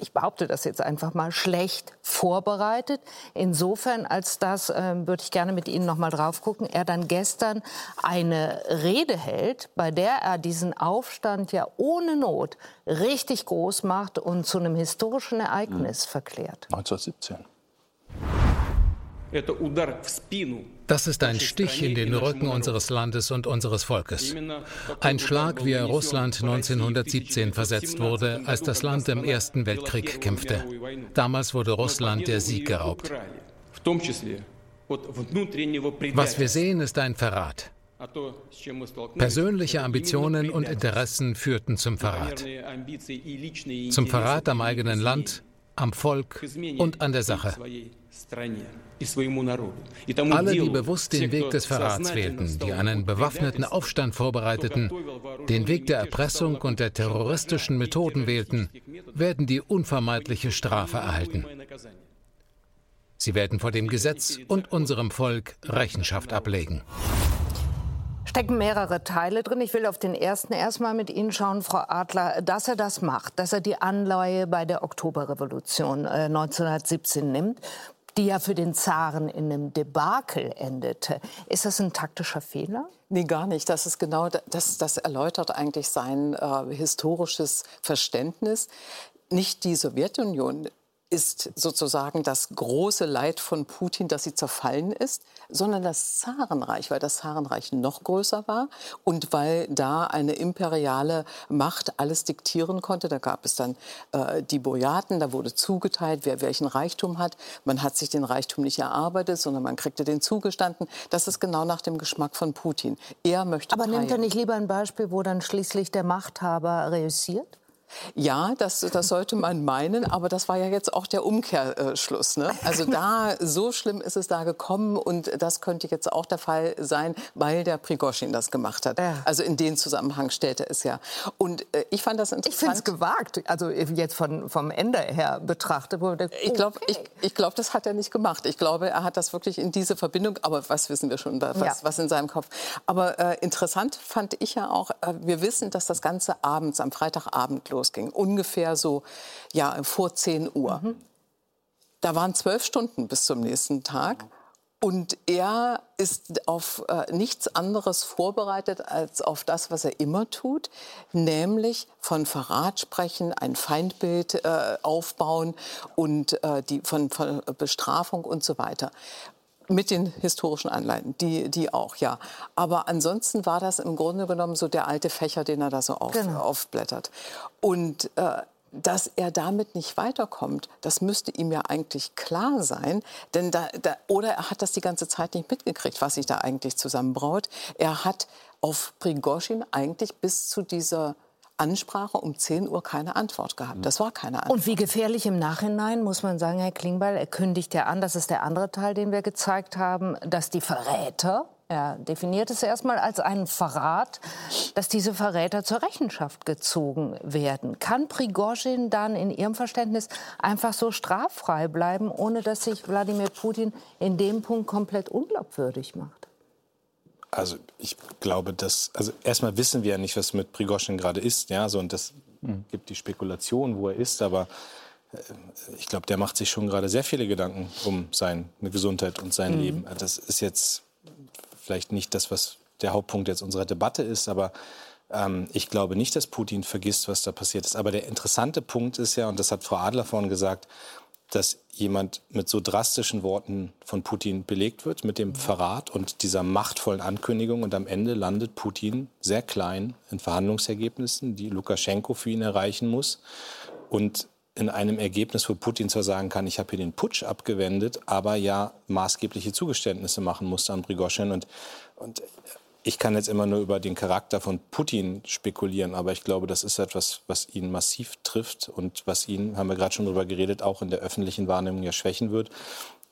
ich behaupte das jetzt einfach mal, schlecht vorbereitet. Insofern, als das, äh, würde ich gerne mit Ihnen noch mal drauf gucken, er dann gestern eine Rede hält, bei der er diesen Aufstand ja ohne Not richtig groß macht und zu einem historischen Ereignis mhm. verklärt. 1917. Das ist ein Stich in den Rücken unseres Landes und unseres Volkes. Ein Schlag, wie er Russland 1917 versetzt wurde, als das Land im Ersten Weltkrieg kämpfte. Damals wurde Russland der Sieg geraubt. Was wir sehen, ist ein Verrat. Persönliche Ambitionen und Interessen führten zum Verrat. Zum Verrat am eigenen Land, am Volk und an der Sache. Alle, die bewusst den Weg des Verrats wählten, die einen bewaffneten Aufstand vorbereiteten, den Weg der Erpressung und der terroristischen Methoden wählten, werden die unvermeidliche Strafe erhalten. Sie werden vor dem Gesetz und unserem Volk Rechenschaft ablegen. Stecken mehrere Teile drin. Ich will auf den ersten erstmal mit Ihnen schauen, Frau Adler, dass er das macht, dass er die Anleihe bei der Oktoberrevolution äh, 1917 nimmt, die ja für den Zaren in einem Debakel endete. Ist das ein taktischer Fehler? Nee, gar nicht. Das ist genau, das, das erläutert eigentlich sein äh, historisches Verständnis. Nicht die Sowjetunion ist sozusagen das große Leid von Putin, dass sie zerfallen ist, sondern das Zarenreich, weil das Zarenreich noch größer war und weil da eine imperiale Macht alles diktieren konnte. Da gab es dann äh, die Bojaten, da wurde zugeteilt, wer welchen Reichtum hat. Man hat sich den Reichtum nicht erarbeitet, sondern man kriegte den zugestanden. Das ist genau nach dem Geschmack von Putin. Er möchte. Aber nimmt er nicht lieber ein Beispiel, wo dann schließlich der Machthaber reüssiert? Ja, das, das sollte man meinen, aber das war ja jetzt auch der Umkehrschluss. Ne? Also da, so schlimm ist es da gekommen und das könnte jetzt auch der Fall sein, weil der Prigoschin das gemacht hat. Ja. Also in den Zusammenhang stellte es ja. Und äh, ich fand das interessant. Ich finde es gewagt, also jetzt von, vom Ende her betrachtet. Wurde, ich glaube, ich, ich glaub, das hat er nicht gemacht. Ich glaube, er hat das wirklich in diese Verbindung, aber was wissen wir schon, was, ja. was in seinem Kopf. Aber äh, interessant fand ich ja auch, äh, wir wissen, dass das Ganze abends, am Freitagabend los losging, ungefähr so ja, vor 10 Uhr. Mhm. Da waren zwölf Stunden bis zum nächsten Tag. Und er ist auf äh, nichts anderes vorbereitet als auf das, was er immer tut, nämlich von Verrat sprechen, ein Feindbild äh, aufbauen und äh, die, von, von Bestrafung und so weiter. Mit den historischen Anleihen, die, die auch, ja. Aber ansonsten war das im Grunde genommen so der alte Fächer, den er da so auf, genau. aufblättert. Und äh, dass er damit nicht weiterkommt, das müsste ihm ja eigentlich klar sein. Denn da, da, oder er hat das die ganze Zeit nicht mitgekriegt, was sich da eigentlich zusammenbraut. Er hat auf Prigozhin eigentlich bis zu dieser Ansprache um 10 Uhr keine Antwort gehabt. Das war keine Antwort. Und wie gefährlich im Nachhinein, muss man sagen, Herr Klingbeil, er kündigt ja an, das ist der andere Teil, den wir gezeigt haben, dass die Verräter, er definiert es erstmal als einen Verrat, dass diese Verräter zur Rechenschaft gezogen werden. Kann Prigozhin dann in Ihrem Verständnis einfach so straffrei bleiben, ohne dass sich Wladimir Putin in dem Punkt komplett unglaubwürdig macht? Also ich glaube, dass also erstmal wissen wir ja nicht, was mit Prigoschin gerade ist, ja, so und das mhm. gibt die Spekulation, wo er ist, aber äh, ich glaube, der macht sich schon gerade sehr viele Gedanken um seine Gesundheit und sein mhm. Leben. Das ist jetzt vielleicht nicht das, was der Hauptpunkt jetzt unserer Debatte ist, aber ähm, ich glaube nicht, dass Putin vergisst, was da passiert ist. Aber der interessante Punkt ist ja, und das hat Frau Adler vorhin gesagt, dass jemand mit so drastischen Worten von Putin belegt wird, mit dem Verrat und dieser machtvollen Ankündigung. Und am Ende landet Putin sehr klein in Verhandlungsergebnissen, die Lukaschenko für ihn erreichen muss. Und in einem Ergebnis, wo Putin zwar sagen kann, ich habe hier den Putsch abgewendet, aber ja maßgebliche Zugeständnisse machen musste an Prigoschin. Und, und ich kann jetzt immer nur über den Charakter von Putin spekulieren, aber ich glaube, das ist etwas, was ihn massiv trifft und was ihn, haben wir gerade schon darüber geredet, auch in der öffentlichen Wahrnehmung ja schwächen wird.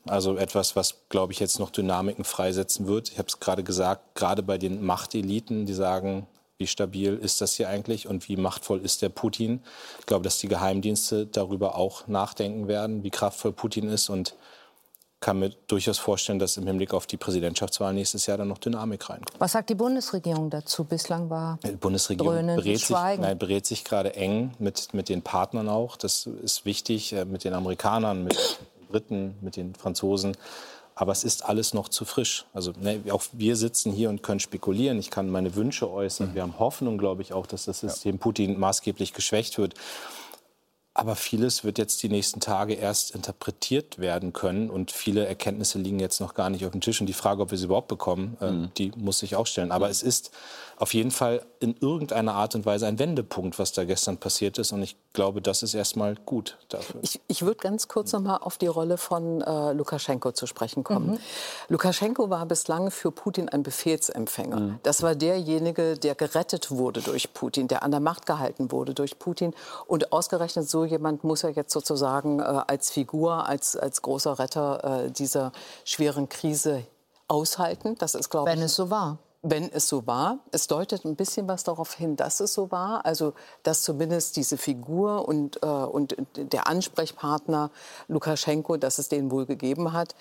Also etwas, was, glaube ich, jetzt noch Dynamiken freisetzen wird. Ich habe es gerade gesagt, gerade bei den Machteliten, die sagen, wie stabil ist das hier eigentlich und wie machtvoll ist der Putin. Ich glaube, dass die Geheimdienste darüber auch nachdenken werden, wie kraftvoll Putin ist und kann mir durchaus vorstellen, dass im Hinblick auf die Präsidentschaftswahl nächstes Jahr dann noch Dynamik reinkommt. Was sagt die Bundesregierung dazu? Bislang war die Bundesregierung berät sich, nein, berät sich gerade eng mit, mit den Partnern auch. Das ist wichtig, äh, mit den Amerikanern, mit den Briten, mit den Franzosen. Aber es ist alles noch zu frisch. Also ne, auch wir sitzen hier und können spekulieren. Ich kann meine Wünsche äußern. Mhm. Wir haben Hoffnung, glaube ich, auch, dass das System. Putin maßgeblich geschwächt wird. Aber vieles wird jetzt die nächsten Tage erst interpretiert werden können und viele Erkenntnisse liegen jetzt noch gar nicht auf dem Tisch. Und die Frage, ob wir sie überhaupt bekommen, äh, mhm. die muss sich auch stellen. Aber mhm. es ist auf jeden Fall in irgendeiner Art und Weise ein Wendepunkt, was da gestern passiert ist. Und ich glaube, das ist erstmal gut dafür. Ich, ich würde ganz kurz noch mal auf die Rolle von äh, Lukaschenko zu sprechen kommen. Mhm. Lukaschenko war bislang für Putin ein Befehlsempfänger. Mhm. Das war derjenige, der gerettet wurde durch Putin, der an der Macht gehalten wurde durch Putin. Und ausgerechnet so jemand muss er jetzt sozusagen äh, als Figur, als, als großer Retter äh, dieser schweren Krise aushalten. Das ist, glaube ich. Wenn es so war wenn es so war. Es deutet ein bisschen was darauf hin, dass es so war. Also, dass zumindest diese Figur und, äh, und der Ansprechpartner Lukaschenko, dass es den wohl gegeben hat.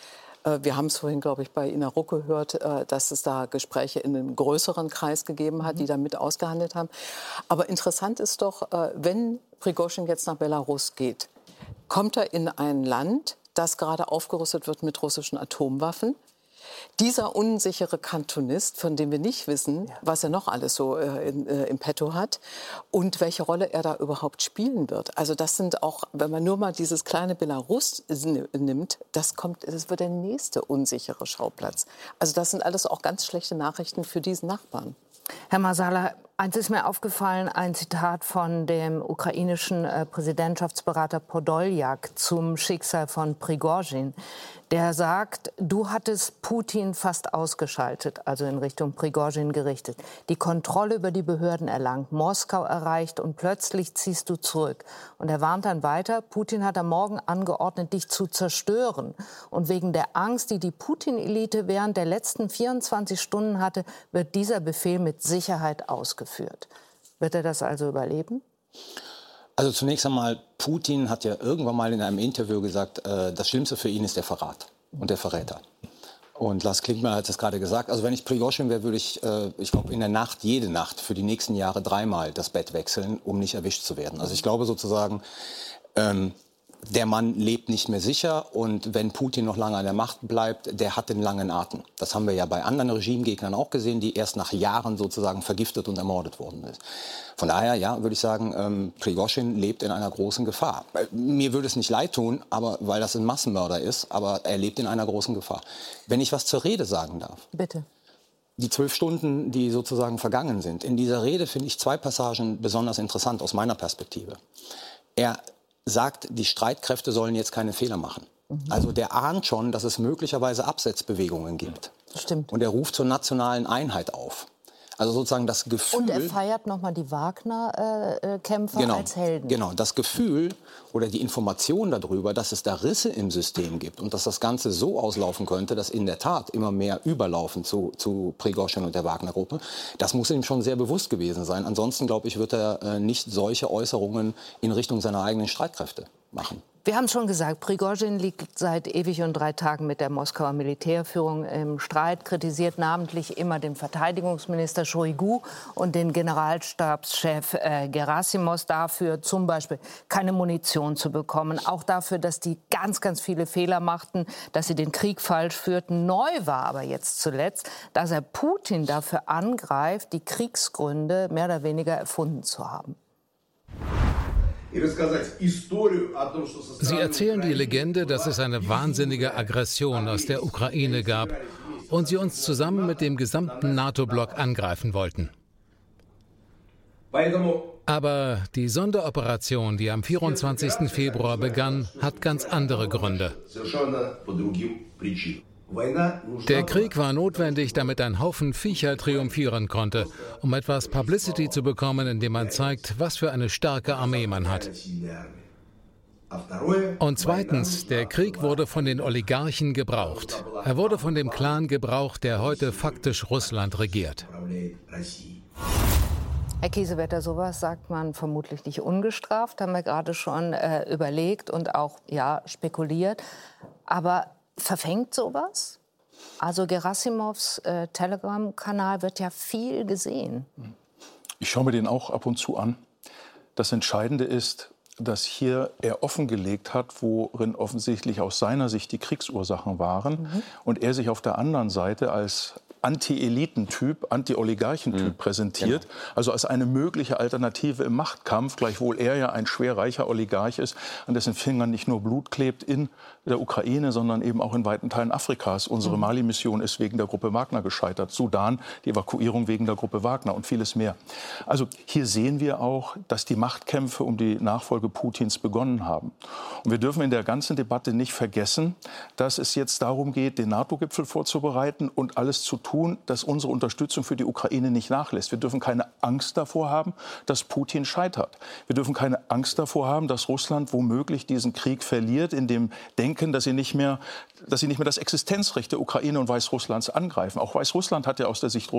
Äh, wir haben es vorhin, glaube ich, bei Ina Ruck gehört, äh, dass es da Gespräche in einem größeren Kreis gegeben hat, mhm. die da mit ausgehandelt haben. Aber interessant ist doch, äh, wenn Prigozhin jetzt nach Belarus geht, kommt er in ein Land, das gerade aufgerüstet wird mit russischen Atomwaffen dieser unsichere Kantonist, von dem wir nicht wissen, ja. was er noch alles so äh, in, äh, im Petto hat und welche Rolle er da überhaupt spielen wird. Also das sind auch, wenn man nur mal dieses kleine Belarus nimmt, das kommt, das wird der nächste unsichere Schauplatz. Also das sind alles auch ganz schlechte Nachrichten für diesen Nachbarn. Herr Masala, eins ist mir aufgefallen, ein Zitat von dem ukrainischen äh, Präsidentschaftsberater Podoljak zum Schicksal von Prigozhin der sagt, du hattest Putin fast ausgeschaltet, also in Richtung Prigozhin gerichtet, die Kontrolle über die Behörden erlangt, Moskau erreicht und plötzlich ziehst du zurück. Und er warnt dann weiter, Putin hat am Morgen angeordnet, dich zu zerstören. Und wegen der Angst, die die Putin-Elite während der letzten 24 Stunden hatte, wird dieser Befehl mit Sicherheit ausgeführt. Wird er das also überleben? Also zunächst einmal, Putin hat ja irgendwann mal in einem Interview gesagt, äh, das Schlimmste für ihn ist der Verrat und der Verräter. Und Lars Klinkmann hat es gerade gesagt. Also wenn ich Prigozhin wäre, würde ich, äh, ich glaube, in der Nacht, jede Nacht für die nächsten Jahre dreimal das Bett wechseln, um nicht erwischt zu werden. Also ich glaube sozusagen, ähm, der Mann lebt nicht mehr sicher und wenn Putin noch lange an der Macht bleibt, der hat den langen Atem. Das haben wir ja bei anderen Regimegegnern auch gesehen, die erst nach Jahren sozusagen vergiftet und ermordet worden sind. Von daher, ja, würde ich sagen, ähm, Prigozhin lebt in einer großen Gefahr. Äh, mir würde es nicht leid tun, aber weil das ein Massenmörder ist, aber er lebt in einer großen Gefahr. Wenn ich was zur Rede sagen darf. Bitte die zwölf Stunden, die sozusagen vergangen sind. In dieser Rede finde ich zwei Passagen besonders interessant aus meiner Perspektive. Er sagt, die Streitkräfte sollen jetzt keine Fehler machen. Mhm. Also der ahnt schon, dass es möglicherweise Absetzbewegungen gibt. Stimmt. Und er ruft zur nationalen Einheit auf. Also sozusagen das Gefühl. Und er feiert nochmal die Wagner-Kämpfer genau, als Helden. Genau, das Gefühl oder die Information darüber, dass es da Risse im System gibt und dass das Ganze so auslaufen könnte, dass in der Tat immer mehr überlaufen zu, zu Prigozhin und der Wagner-Gruppe, das muss ihm schon sehr bewusst gewesen sein. Ansonsten, glaube ich, wird er äh, nicht solche Äußerungen in Richtung seiner eigenen Streitkräfte machen. Wir haben schon gesagt, Prigozhin liegt seit ewig und drei Tagen mit der Moskauer Militärführung im Streit, kritisiert namentlich immer den Verteidigungsminister Shoigu und den Generalstabschef äh, Gerasimos dafür, zum Beispiel keine Munition zu bekommen, auch dafür, dass die ganz, ganz viele Fehler machten, dass sie den Krieg falsch führten. Neu war aber jetzt zuletzt, dass er Putin dafür angreift, die Kriegsgründe mehr oder weniger erfunden zu haben. Sie erzählen die Legende, dass es eine wahnsinnige Aggression aus der Ukraine gab und sie uns zusammen mit dem gesamten NATO-Block angreifen wollten. Aber die Sonderoperation, die am 24. Februar begann, hat ganz andere Gründe. Der Krieg war notwendig, damit ein Haufen Viecher triumphieren konnte, um etwas Publicity zu bekommen, indem man zeigt, was für eine starke Armee man hat. Und zweitens, der Krieg wurde von den Oligarchen gebraucht. Er wurde von dem Clan gebraucht, der heute faktisch Russland regiert. Herr Kiesewetter, sowas sagt man vermutlich nicht ungestraft, haben wir gerade schon äh, überlegt und auch ja, spekuliert. Aber verfängt sowas? Also Gerasimovs äh, Telegram-Kanal wird ja viel gesehen. Ich schaue mir den auch ab und zu an. Das Entscheidende ist, dass hier er offengelegt hat, worin offensichtlich aus seiner Sicht die Kriegsursachen waren mhm. und er sich auf der anderen Seite als Anti-Elitentyp, Anti-Oligarchentyp mhm. präsentiert, genau. also als eine mögliche Alternative im Machtkampf, gleichwohl er ja ein schwer reicher Oligarch ist, an dessen Fingern nicht nur Blut klebt in der Ukraine, sondern eben auch in weiten Teilen Afrikas. Unsere mhm. Mali-Mission ist wegen der Gruppe Wagner gescheitert, Sudan die Evakuierung wegen der Gruppe Wagner und vieles mehr. Also hier sehen wir auch, dass die Machtkämpfe um die Nachfolge Putins begonnen haben. Und wir dürfen in der ganzen Debatte nicht vergessen, dass es jetzt darum geht, den NATO-Gipfel vorzubereiten und alles zu tun, tun, dass unsere Unterstützung für die Ukraine nicht nachlässt. Wir dürfen keine Angst davor haben, dass Putin scheitert. Wir dürfen keine Angst davor haben, dass Russland womöglich diesen Krieg verliert, in dem Denken, dass sie nicht mehr, dass sie nicht mehr das Existenzrecht der Ukraine und Weißrusslands angreifen. Auch Weißrussland hat ja aus der Sicht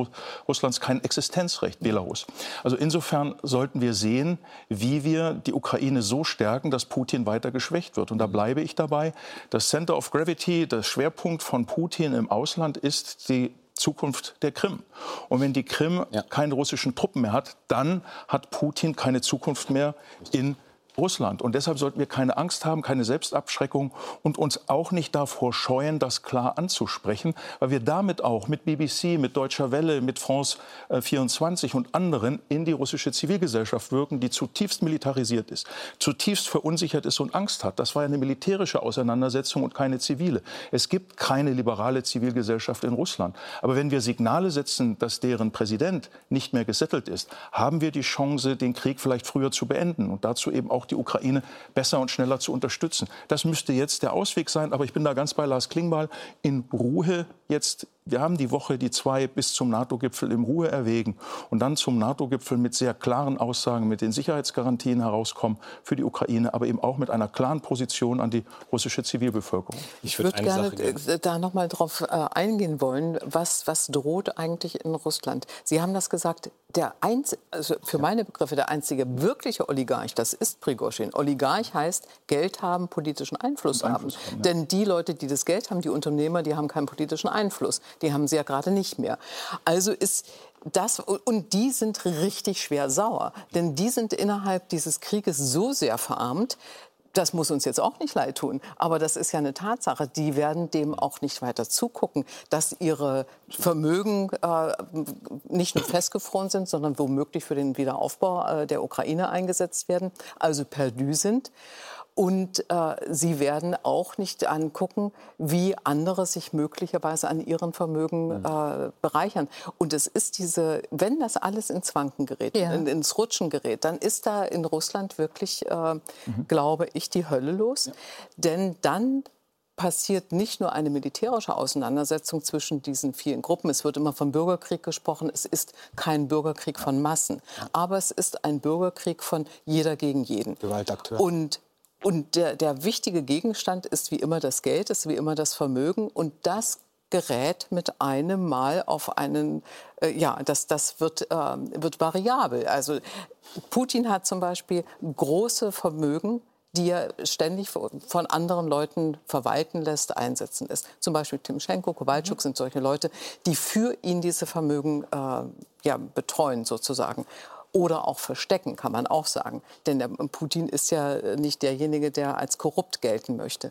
Russlands kein Existenzrecht, Belarus. Also insofern sollten wir sehen, wie wir die Ukraine so stärken, dass Putin weiter geschwächt wird. Und da bleibe ich dabei. Das Center of Gravity, der Schwerpunkt von Putin im Ausland ist die Zukunft der Krim. Und wenn die Krim ja. keine russischen Truppen mehr hat, dann hat Putin keine Zukunft mehr in Russland. Und deshalb sollten wir keine Angst haben, keine Selbstabschreckung und uns auch nicht davor scheuen, das klar anzusprechen, weil wir damit auch mit BBC, mit Deutscher Welle, mit France 24 äh, und anderen in die russische Zivilgesellschaft wirken, die zutiefst militarisiert ist, zutiefst verunsichert ist und Angst hat. Das war eine militärische Auseinandersetzung und keine zivile. Es gibt keine liberale Zivilgesellschaft in Russland. Aber wenn wir Signale setzen, dass deren Präsident nicht mehr gesettelt ist, haben wir die Chance, den Krieg vielleicht früher zu beenden und dazu eben auch die Ukraine besser und schneller zu unterstützen. Das müsste jetzt der Ausweg sein. Aber ich bin da ganz bei Lars Klingbeil. In Ruhe jetzt wir haben die Woche die zwei bis zum NATO-Gipfel in Ruhe erwägen und dann zum NATO-Gipfel mit sehr klaren Aussagen, mit den Sicherheitsgarantien herauskommen für die Ukraine, aber eben auch mit einer klaren Position an die russische Zivilbevölkerung. Ich würde gerne Sache da noch mal drauf äh, eingehen wollen. Was, was droht eigentlich in Russland? Sie haben das gesagt, der einz also für meine Begriffe der einzige wirkliche Oligarch, das ist Prigozhin. Oligarch heißt Geld haben, politischen Einfluss, Einfluss haben. haben ja. Denn die Leute, die das Geld haben, die Unternehmer, die haben keinen politischen Einfluss. Die haben sie ja gerade nicht mehr. Also ist das, und die sind richtig schwer sauer. Denn die sind innerhalb dieses Krieges so sehr verarmt, das muss uns jetzt auch nicht leid tun, aber das ist ja eine Tatsache. Die werden dem auch nicht weiter zugucken, dass ihre Vermögen äh, nicht nur festgefroren sind, sondern womöglich für den Wiederaufbau äh, der Ukraine eingesetzt werden, also perdu sind. Und äh, sie werden auch nicht angucken, wie andere sich möglicherweise an ihren Vermögen mhm. äh, bereichern. Und es ist diese, wenn das alles ins Wanken gerät, ja. in, ins Rutschen gerät, dann ist da in Russland wirklich, äh, mhm. glaube ich, die Hölle los. Ja. Denn dann passiert nicht nur eine militärische Auseinandersetzung zwischen diesen vielen Gruppen. Es wird immer vom Bürgerkrieg gesprochen. Es ist kein Bürgerkrieg von Massen, aber es ist ein Bürgerkrieg von jeder gegen jeden. Gewaltakteur. Und und der, der wichtige Gegenstand ist wie immer das Geld, ist wie immer das Vermögen. Und das gerät mit einem Mal auf einen, äh, ja, das, das wird, äh, wird variabel. Also Putin hat zum Beispiel große Vermögen, die er ständig von anderen Leuten verwalten lässt, einsetzen lässt. Zum Beispiel Timschenko, Kowalczuk mhm. sind solche Leute, die für ihn diese Vermögen äh, ja, betreuen sozusagen oder auch verstecken, kann man auch sagen. Denn der Putin ist ja nicht derjenige, der als korrupt gelten möchte.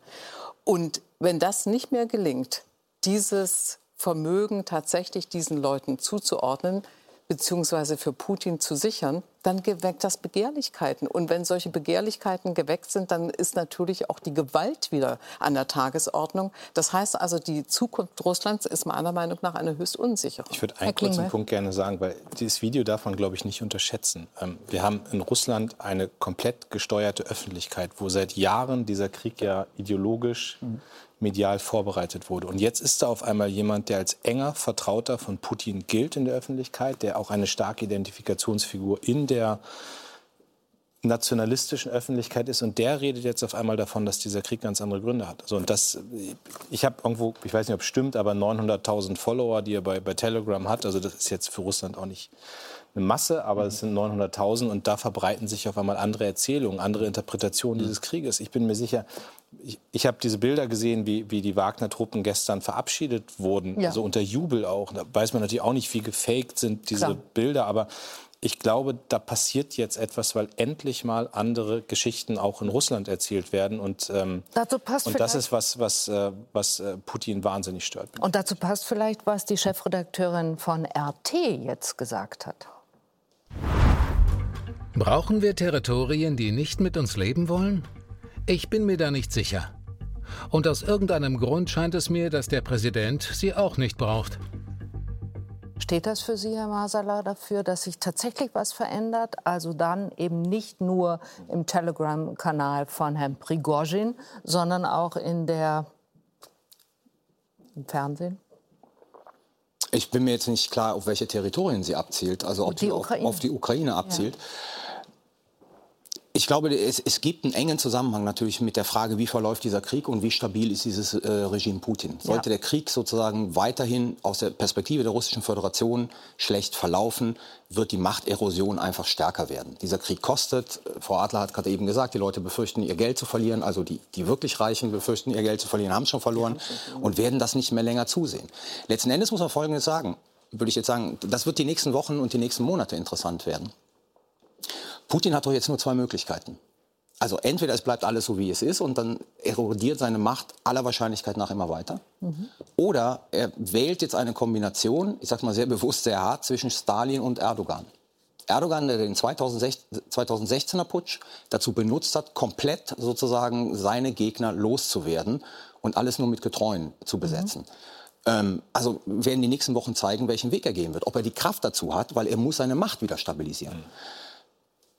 Und wenn das nicht mehr gelingt, dieses Vermögen tatsächlich diesen Leuten zuzuordnen, beziehungsweise für Putin zu sichern, dann geweckt das Begehrlichkeiten. Und wenn solche Begehrlichkeiten geweckt sind, dann ist natürlich auch die Gewalt wieder an der Tagesordnung. Das heißt also, die Zukunft Russlands ist meiner Meinung nach eine höchst unsichere. Ich würde einen kurzen Punkt gerne sagen, weil dieses Video darf man, glaube ich, nicht unterschätzen. Ähm, wir haben in Russland eine komplett gesteuerte Öffentlichkeit, wo seit Jahren dieser Krieg ja ideologisch mhm medial vorbereitet wurde. Und jetzt ist da auf einmal jemand, der als enger Vertrauter von Putin gilt in der Öffentlichkeit, der auch eine starke Identifikationsfigur in der nationalistischen Öffentlichkeit ist und der redet jetzt auf einmal davon, dass dieser Krieg ganz andere Gründe hat. Also und das, ich habe irgendwo, ich weiß nicht, ob es stimmt, aber 900.000 Follower, die er bei, bei Telegram hat. Also das ist jetzt für Russland auch nicht eine Masse, aber es sind 900.000 und da verbreiten sich auf einmal andere Erzählungen, andere Interpretationen dieses Krieges. Ich bin mir sicher, ich, ich habe diese Bilder gesehen, wie, wie die Wagner-Truppen gestern verabschiedet wurden, ja. also unter Jubel auch. Da weiß man natürlich auch nicht, wie gefaked sind diese Klar. Bilder, aber ich glaube, da passiert jetzt etwas, weil endlich mal andere Geschichten auch in Russland erzählt werden. Und, ähm, und das ist was, was, äh, was äh, Putin wahnsinnig stört. Und dazu passt vielleicht, was die Chefredakteurin von RT jetzt gesagt hat. Brauchen wir Territorien, die nicht mit uns leben wollen? Ich bin mir da nicht sicher. Und aus irgendeinem Grund scheint es mir, dass der Präsident sie auch nicht braucht. Steht das für Sie, Herr Masala, dafür, dass sich tatsächlich was verändert? Also dann eben nicht nur im Telegram-Kanal von Herrn Prigozhin, sondern auch in der, im Fernsehen? Ich bin mir jetzt nicht klar, auf welche Territorien sie abzielt, also ob sie auf, auf, die Ukraine abzielt. Ja. Ich glaube, es, es, gibt einen engen Zusammenhang natürlich mit der Frage, wie verläuft dieser Krieg und wie stabil ist dieses äh, Regime Putin. Sollte ja. der Krieg sozusagen weiterhin aus der Perspektive der Russischen Föderation schlecht verlaufen, wird die Machterosion einfach stärker werden. Dieser Krieg kostet, Frau Adler hat gerade eben gesagt, die Leute befürchten, ihr Geld zu verlieren, also die, die wirklich Reichen befürchten, ihr Geld zu verlieren, haben es schon verloren und werden das nicht mehr länger zusehen. Letzten Endes muss man Folgendes sagen, würde ich jetzt sagen, das wird die nächsten Wochen und die nächsten Monate interessant werden. Putin hat doch jetzt nur zwei Möglichkeiten. Also entweder es bleibt alles so, wie es ist und dann erodiert seine Macht aller Wahrscheinlichkeit nach immer weiter. Mhm. Oder er wählt jetzt eine Kombination, ich sage mal sehr bewusst, sehr hart, zwischen Stalin und Erdogan. Erdogan, der den 2016er Putsch dazu benutzt hat, komplett sozusagen seine Gegner loszuwerden und alles nur mit Getreuen zu besetzen. Mhm. Ähm, also werden die nächsten Wochen zeigen, welchen Weg er gehen wird. Ob er die Kraft dazu hat, weil er muss seine Macht wieder stabilisieren. Mhm.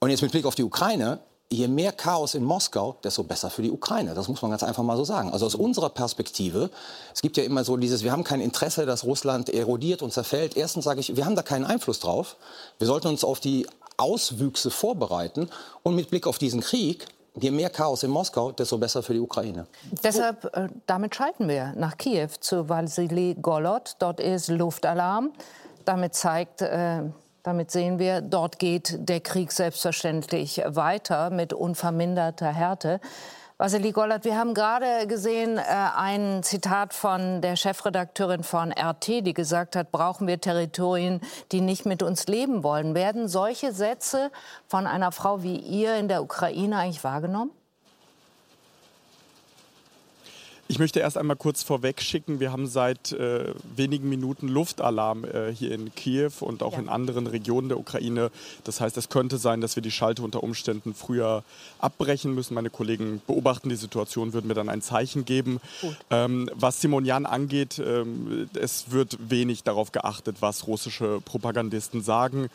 Und jetzt mit Blick auf die Ukraine, je mehr Chaos in Moskau, desto besser für die Ukraine. Das muss man ganz einfach mal so sagen. Also aus unserer Perspektive, es gibt ja immer so dieses, wir haben kein Interesse, dass Russland erodiert und zerfällt. Erstens sage ich, wir haben da keinen Einfluss drauf. Wir sollten uns auf die Auswüchse vorbereiten. Und mit Blick auf diesen Krieg, je mehr Chaos in Moskau, desto besser für die Ukraine. Deshalb, äh, damit schalten wir nach Kiew zu Vasily Golod. Dort ist Luftalarm. Damit zeigt äh, damit sehen wir, dort geht der Krieg selbstverständlich weiter mit unverminderter Härte. Vasili Gollert, wir haben gerade gesehen äh, ein Zitat von der Chefredakteurin von RT, die gesagt hat, brauchen wir Territorien, die nicht mit uns leben wollen. Werden solche Sätze von einer Frau wie ihr in der Ukraine eigentlich wahrgenommen? Ich möchte erst einmal kurz vorweg schicken, wir haben seit äh, wenigen Minuten Luftalarm äh, hier in Kiew und auch ja. in anderen Regionen der Ukraine. Das heißt, es könnte sein, dass wir die Schalte unter Umständen früher abbrechen müssen. Meine Kollegen beobachten die Situation, würden mir dann ein Zeichen geben. Ähm, was Simonian angeht, ähm, es wird wenig darauf geachtet, was russische Propagandisten sagen.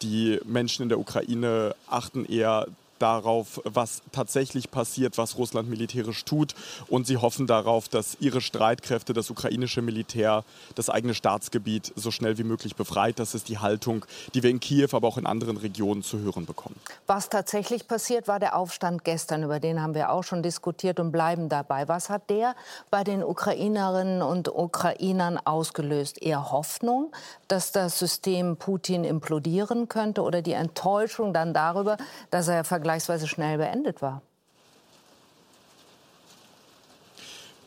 Die Menschen in der Ukraine achten eher darauf, was tatsächlich passiert, was Russland militärisch tut. Und sie hoffen darauf, dass ihre Streitkräfte, das ukrainische Militär, das eigene Staatsgebiet so schnell wie möglich befreit. Das ist die Haltung, die wir in Kiew, aber auch in anderen Regionen zu hören bekommen. Was tatsächlich passiert, war der Aufstand gestern. Über den haben wir auch schon diskutiert und bleiben dabei. Was hat der bei den Ukrainerinnen und Ukrainern ausgelöst? Eher Hoffnung, dass das System Putin implodieren könnte oder die Enttäuschung dann darüber, dass er vergleichsweise vergleichsweise schnell beendet war.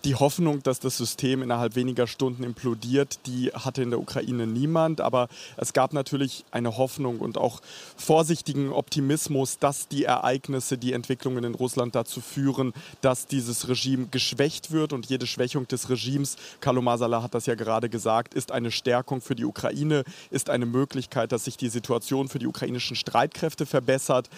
Die Hoffnung, dass das System innerhalb weniger Stunden implodiert, die hatte in der Ukraine niemand. Aber es gab natürlich eine Hoffnung und auch vorsichtigen Optimismus, dass die Ereignisse, die Entwicklungen in Russland dazu führen, dass dieses Regime geschwächt wird. Und jede Schwächung des Regimes, Carlo Masala hat das ja gerade gesagt, ist eine Stärkung für die Ukraine, ist eine Möglichkeit, dass sich die Situation für die ukrainischen Streitkräfte verbessert.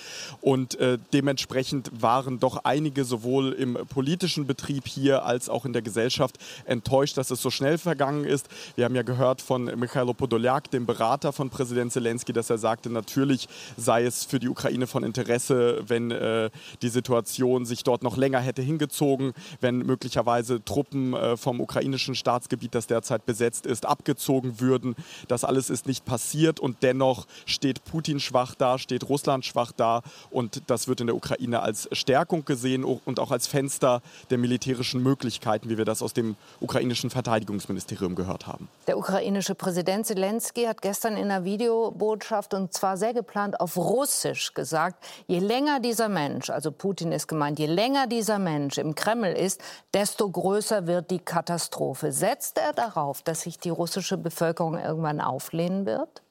Und äh, dementsprechend waren doch einige sowohl im politischen Betrieb hier als auch in der Gesellschaft enttäuscht, dass es so schnell vergangen ist. Wir haben ja gehört von Mikhailo Podolyak, dem Berater von Präsident Zelensky, dass er sagte, natürlich sei es für die Ukraine von Interesse, wenn äh, die Situation sich dort noch länger hätte hingezogen, wenn möglicherweise Truppen äh, vom ukrainischen Staatsgebiet, das derzeit besetzt ist, abgezogen würden. Das alles ist nicht passiert und dennoch steht Putin schwach da, steht Russland schwach da und das wird in der Ukraine als Stärkung gesehen und auch als Fenster der militärischen Möglichkeiten, wie wir das aus dem ukrainischen Verteidigungsministerium gehört haben. Der ukrainische Präsident Zelensky hat gestern in einer Videobotschaft und zwar sehr geplant auf Russisch gesagt, je länger dieser Mensch, also Putin ist gemeint, je länger dieser Mensch im Kreml ist, desto größer wird die Katastrophe. Setzt er darauf, dass sich die russische Bevölkerung irgendwann auflehnen wird?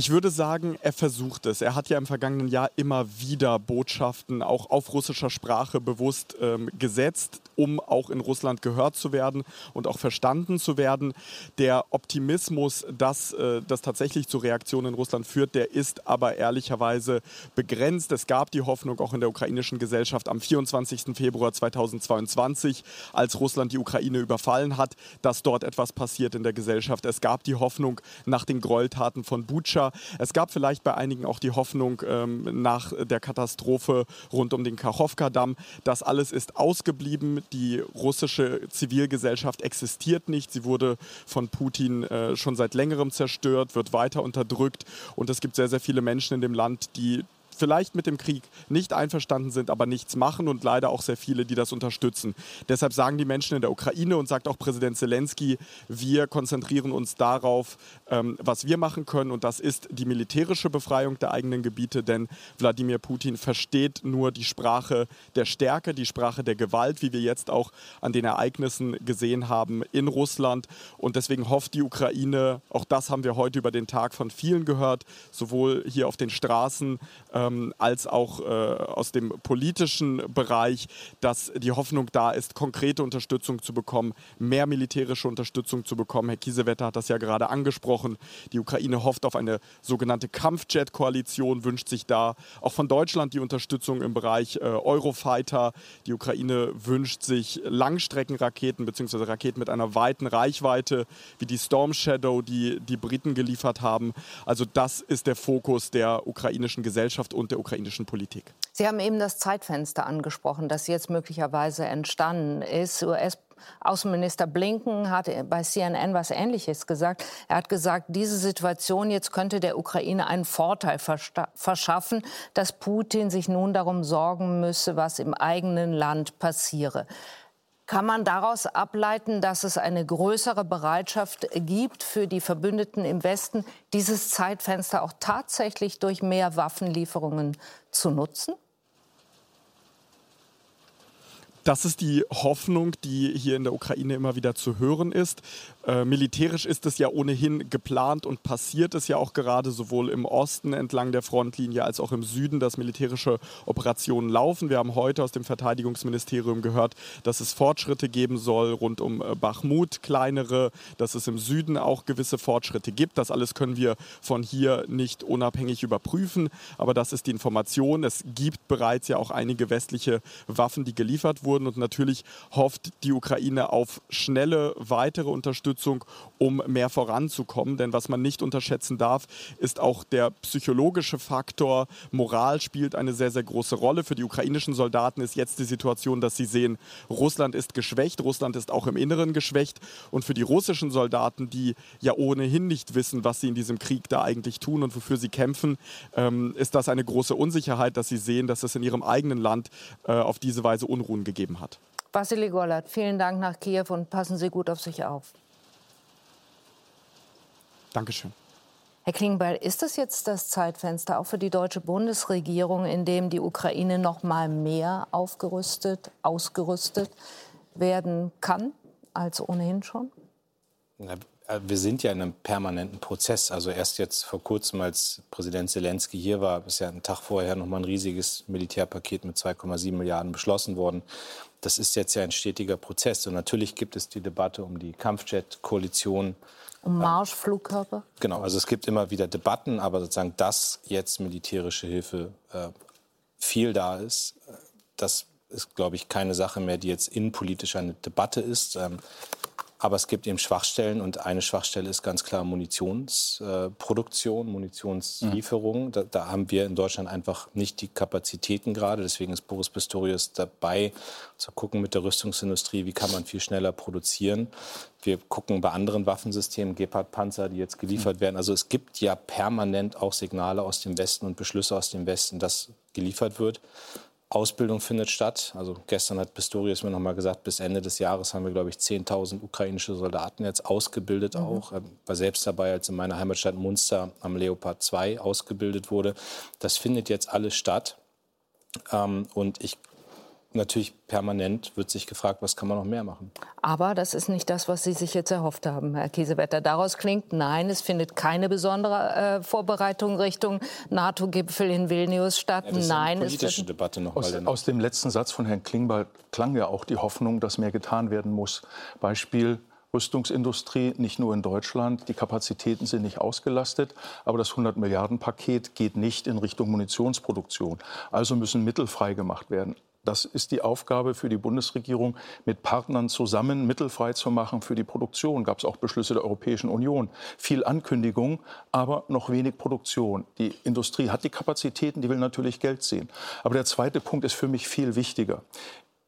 Ich würde sagen, er versucht es. Er hat ja im vergangenen Jahr immer wieder Botschaften auch auf russischer Sprache bewusst ähm, gesetzt, um auch in Russland gehört zu werden und auch verstanden zu werden. Der Optimismus, dass äh, das tatsächlich zu Reaktionen in Russland führt, der ist aber ehrlicherweise begrenzt. Es gab die Hoffnung auch in der ukrainischen Gesellschaft am 24. Februar 2022, als Russland die Ukraine überfallen hat, dass dort etwas passiert in der Gesellschaft. Es gab die Hoffnung nach den Gräueltaten von Butscha. Es gab vielleicht bei einigen auch die Hoffnung ähm, nach der Katastrophe rund um den Kachowka-Damm. Das alles ist ausgeblieben. Die russische Zivilgesellschaft existiert nicht. Sie wurde von Putin äh, schon seit längerem zerstört, wird weiter unterdrückt. Und es gibt sehr, sehr viele Menschen in dem Land, die vielleicht mit dem Krieg nicht einverstanden sind, aber nichts machen und leider auch sehr viele, die das unterstützen. Deshalb sagen die Menschen in der Ukraine und sagt auch Präsident Zelensky, wir konzentrieren uns darauf, ähm, was wir machen können und das ist die militärische Befreiung der eigenen Gebiete, denn Wladimir Putin versteht nur die Sprache der Stärke, die Sprache der Gewalt, wie wir jetzt auch an den Ereignissen gesehen haben in Russland und deswegen hofft die Ukraine, auch das haben wir heute über den Tag von vielen gehört, sowohl hier auf den Straßen, ähm, ähm, als auch äh, aus dem politischen Bereich, dass die Hoffnung da ist, konkrete Unterstützung zu bekommen, mehr militärische Unterstützung zu bekommen. Herr Kiesewetter hat das ja gerade angesprochen. Die Ukraine hofft auf eine sogenannte Kampfjet-Koalition, wünscht sich da auch von Deutschland die Unterstützung im Bereich äh, Eurofighter. Die Ukraine wünscht sich Langstreckenraketen bzw. Raketen mit einer weiten Reichweite, wie die Storm Shadow, die die Briten geliefert haben. Also das ist der Fokus der ukrainischen Gesellschaft und der ukrainischen Politik. Sie haben eben das Zeitfenster angesprochen, das jetzt möglicherweise entstanden ist. US Außenminister Blinken hat bei CNN was Ähnliches gesagt. Er hat gesagt, diese Situation jetzt könnte der Ukraine einen Vorteil verschaffen, dass Putin sich nun darum sorgen müsse, was im eigenen Land passiere. Kann man daraus ableiten, dass es eine größere Bereitschaft gibt für die Verbündeten im Westen, dieses Zeitfenster auch tatsächlich durch mehr Waffenlieferungen zu nutzen? Das ist die Hoffnung, die hier in der Ukraine immer wieder zu hören ist. Äh, militärisch ist es ja ohnehin geplant und passiert es ja auch gerade sowohl im Osten entlang der Frontlinie als auch im Süden, dass militärische Operationen laufen. Wir haben heute aus dem Verteidigungsministerium gehört, dass es Fortschritte geben soll rund um äh, Bachmut, kleinere, dass es im Süden auch gewisse Fortschritte gibt. Das alles können wir von hier nicht unabhängig überprüfen, aber das ist die Information. Es gibt bereits ja auch einige westliche Waffen, die geliefert wurden wurden. Und natürlich hofft die Ukraine auf schnelle weitere Unterstützung, um mehr voranzukommen. Denn was man nicht unterschätzen darf, ist auch der psychologische Faktor. Moral spielt eine sehr, sehr große Rolle. Für die ukrainischen Soldaten ist jetzt die Situation, dass sie sehen, Russland ist geschwächt, Russland ist auch im Inneren geschwächt. Und für die russischen Soldaten, die ja ohnehin nicht wissen, was sie in diesem Krieg da eigentlich tun und wofür sie kämpfen, ähm, ist das eine große Unsicherheit, dass sie sehen, dass es in ihrem eigenen Land äh, auf diese Weise Unruhen gegeben hat. Vassili Gollert, vielen Dank nach Kiew und passen Sie gut auf sich auf. Dankeschön. Herr Klingbeil, ist das jetzt das Zeitfenster auch für die deutsche Bundesregierung, in dem die Ukraine noch mal mehr aufgerüstet, ausgerüstet werden kann als ohnehin schon? Äh, wir sind ja in einem permanenten Prozess. Also erst jetzt vor kurzem, als Präsident Zelensky hier war, ist ja einen Tag vorher noch mal ein riesiges Militärpaket mit 2,7 Milliarden beschlossen worden. Das ist jetzt ja ein stetiger Prozess. Und natürlich gibt es die Debatte um die Kampfjet-Koalition. Um Marschflugkörper? Genau, also es gibt immer wieder Debatten, aber sozusagen, dass jetzt militärische Hilfe äh, viel da ist, äh, das ist, glaube ich, keine Sache mehr, die jetzt innenpolitisch eine Debatte ist. Ähm, aber es gibt eben Schwachstellen und eine Schwachstelle ist ganz klar Munitionsproduktion, äh, Munitionslieferung. Mhm. Da, da, haben wir in Deutschland einfach nicht die Kapazitäten gerade. Deswegen ist Boris Pistorius dabei, zu gucken mit der Rüstungsindustrie, wie kann man viel schneller produzieren. Wir gucken bei anderen Waffensystemen, Gepard-Panzer, die jetzt geliefert mhm. werden. Also es gibt ja permanent auch Signale aus dem Westen und Beschlüsse aus dem Westen, dass geliefert wird. Ausbildung findet statt. Also gestern hat Pistorius mir noch mal gesagt, bis Ende des Jahres haben wir, glaube ich, 10.000 ukrainische Soldaten jetzt ausgebildet mhm. auch. Ich war selbst dabei, als in meiner Heimatstadt Munster am Leopard 2 ausgebildet wurde. Das findet jetzt alles statt. Ähm, und ich natürlich permanent wird sich gefragt, was kann man noch mehr machen. Aber das ist nicht das, was Sie sich jetzt erhofft haben, Herr Kiesewetter. Daraus klingt, nein, es findet keine besondere äh, Vorbereitung Richtung NATO-Gipfel in Vilnius statt. Ja, das nein, ist eine politische Debatte noch aus, aus dem letzten Satz von Herrn Klingbeil klang ja auch die Hoffnung, dass mehr getan werden muss. Beispiel Rüstungsindustrie, nicht nur in Deutschland. Die Kapazitäten sind nicht ausgelastet, aber das 100 Milliarden Paket geht nicht in Richtung Munitionsproduktion. Also müssen Mittel freigemacht werden. Das ist die Aufgabe für die Bundesregierung, mit Partnern zusammen Mittel frei zu machen für die Produktion. Gab es auch Beschlüsse der Europäischen Union. Viel Ankündigung, aber noch wenig Produktion. Die Industrie hat die Kapazitäten, die will natürlich Geld sehen. Aber der zweite Punkt ist für mich viel wichtiger.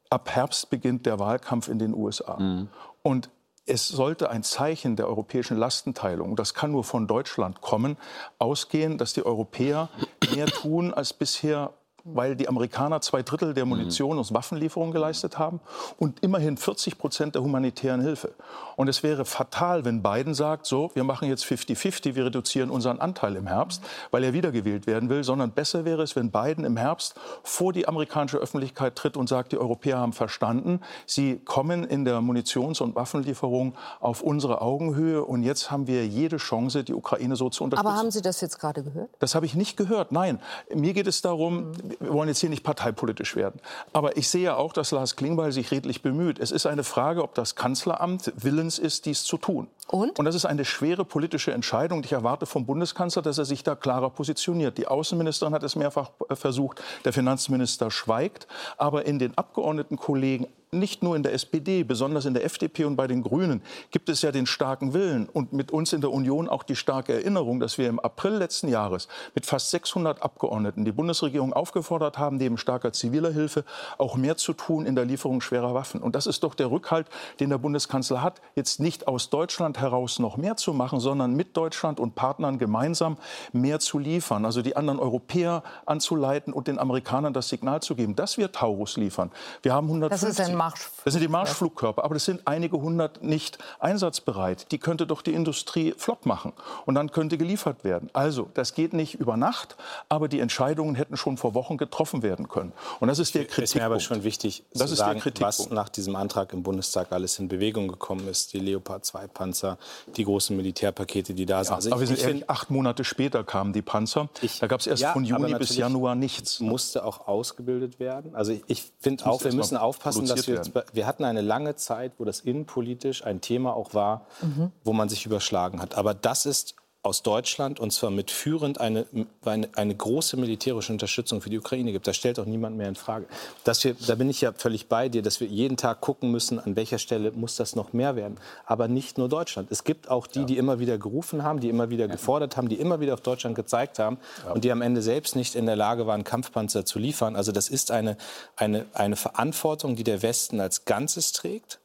Ab Herbst beginnt der Wahlkampf in den USA. Mhm. Und es sollte ein Zeichen der europäischen Lastenteilung, das kann nur von Deutschland kommen, ausgehen, dass die Europäer mehr tun als bisher weil die Amerikaner zwei Drittel der Munition und Waffenlieferungen geleistet haben und immerhin 40 Prozent der humanitären Hilfe. Und es wäre fatal, wenn Biden sagt, so, wir machen jetzt 50-50, wir reduzieren unseren Anteil im Herbst, weil er wiedergewählt werden will, sondern besser wäre es, wenn Biden im Herbst vor die amerikanische Öffentlichkeit tritt und sagt, die Europäer haben verstanden, sie kommen in der Munitions- und Waffenlieferung auf unsere Augenhöhe und jetzt haben wir jede Chance, die Ukraine so zu unterstützen. Aber haben Sie das jetzt gerade gehört? Das habe ich nicht gehört, nein. Mir geht es darum, wir wollen jetzt hier nicht parteipolitisch werden. Aber ich sehe auch, dass Lars Klingbeil sich redlich bemüht. Es ist eine Frage, ob das Kanzleramt willens ist, dies zu tun. Und? Und das ist eine schwere politische Entscheidung. Ich erwarte vom Bundeskanzler, dass er sich da klarer positioniert. Die Außenministerin hat es mehrfach äh, versucht, der Finanzminister schweigt. Aber in den Abgeordnetenkollegen nicht nur in der SPD, besonders in der FDP und bei den Grünen gibt es ja den starken Willen und mit uns in der Union auch die starke Erinnerung, dass wir im April letzten Jahres mit fast 600 Abgeordneten die Bundesregierung aufgefordert haben, neben starker ziviler Hilfe auch mehr zu tun in der Lieferung schwerer Waffen. Und das ist doch der Rückhalt, den der Bundeskanzler hat, jetzt nicht aus Deutschland heraus noch mehr zu machen, sondern mit Deutschland und Partnern gemeinsam mehr zu liefern, also die anderen Europäer anzuleiten und den Amerikanern das Signal zu geben, dass wir Taurus liefern. Wir haben 150 Marsch. Das sind die Marschflugkörper, aber das sind einige hundert nicht einsatzbereit. Die könnte doch die Industrie flott machen und dann könnte geliefert werden. Also, das geht nicht über Nacht, aber die Entscheidungen hätten schon vor Wochen getroffen werden können. Und das ist der Kritikpunkt. Ist mir aber schon wichtig das zu sagen, was nach diesem Antrag im Bundestag alles in Bewegung gekommen ist. Die Leopard 2 Panzer, die großen Militärpakete, die da sind. Ja, also aber wir sind ehrlich, acht Monate später kamen die Panzer. Ich, da gab es erst ja, von Juni bis Januar nichts. Musste auch ausgebildet werden. Also ich finde auch, wir müssen aufpassen, dass wir wir, wir hatten eine lange Zeit, wo das innenpolitisch ein Thema auch war, mhm. wo man sich überschlagen hat. Aber das ist aus Deutschland und zwar mit führend eine, eine, eine, große militärische Unterstützung für die Ukraine gibt. Das stellt auch niemand mehr in Frage. Dass wir, da bin ich ja völlig bei dir, dass wir jeden Tag gucken müssen, an welcher Stelle muss das noch mehr werden. Aber nicht nur Deutschland. Es gibt auch die, die immer wieder gerufen haben, die immer wieder gefordert haben, die immer wieder auf Deutschland gezeigt haben ja. und die am Ende selbst nicht in der Lage waren, Kampfpanzer zu liefern. Also das ist eine, eine, eine Verantwortung, die der Westen als Ganzes trägt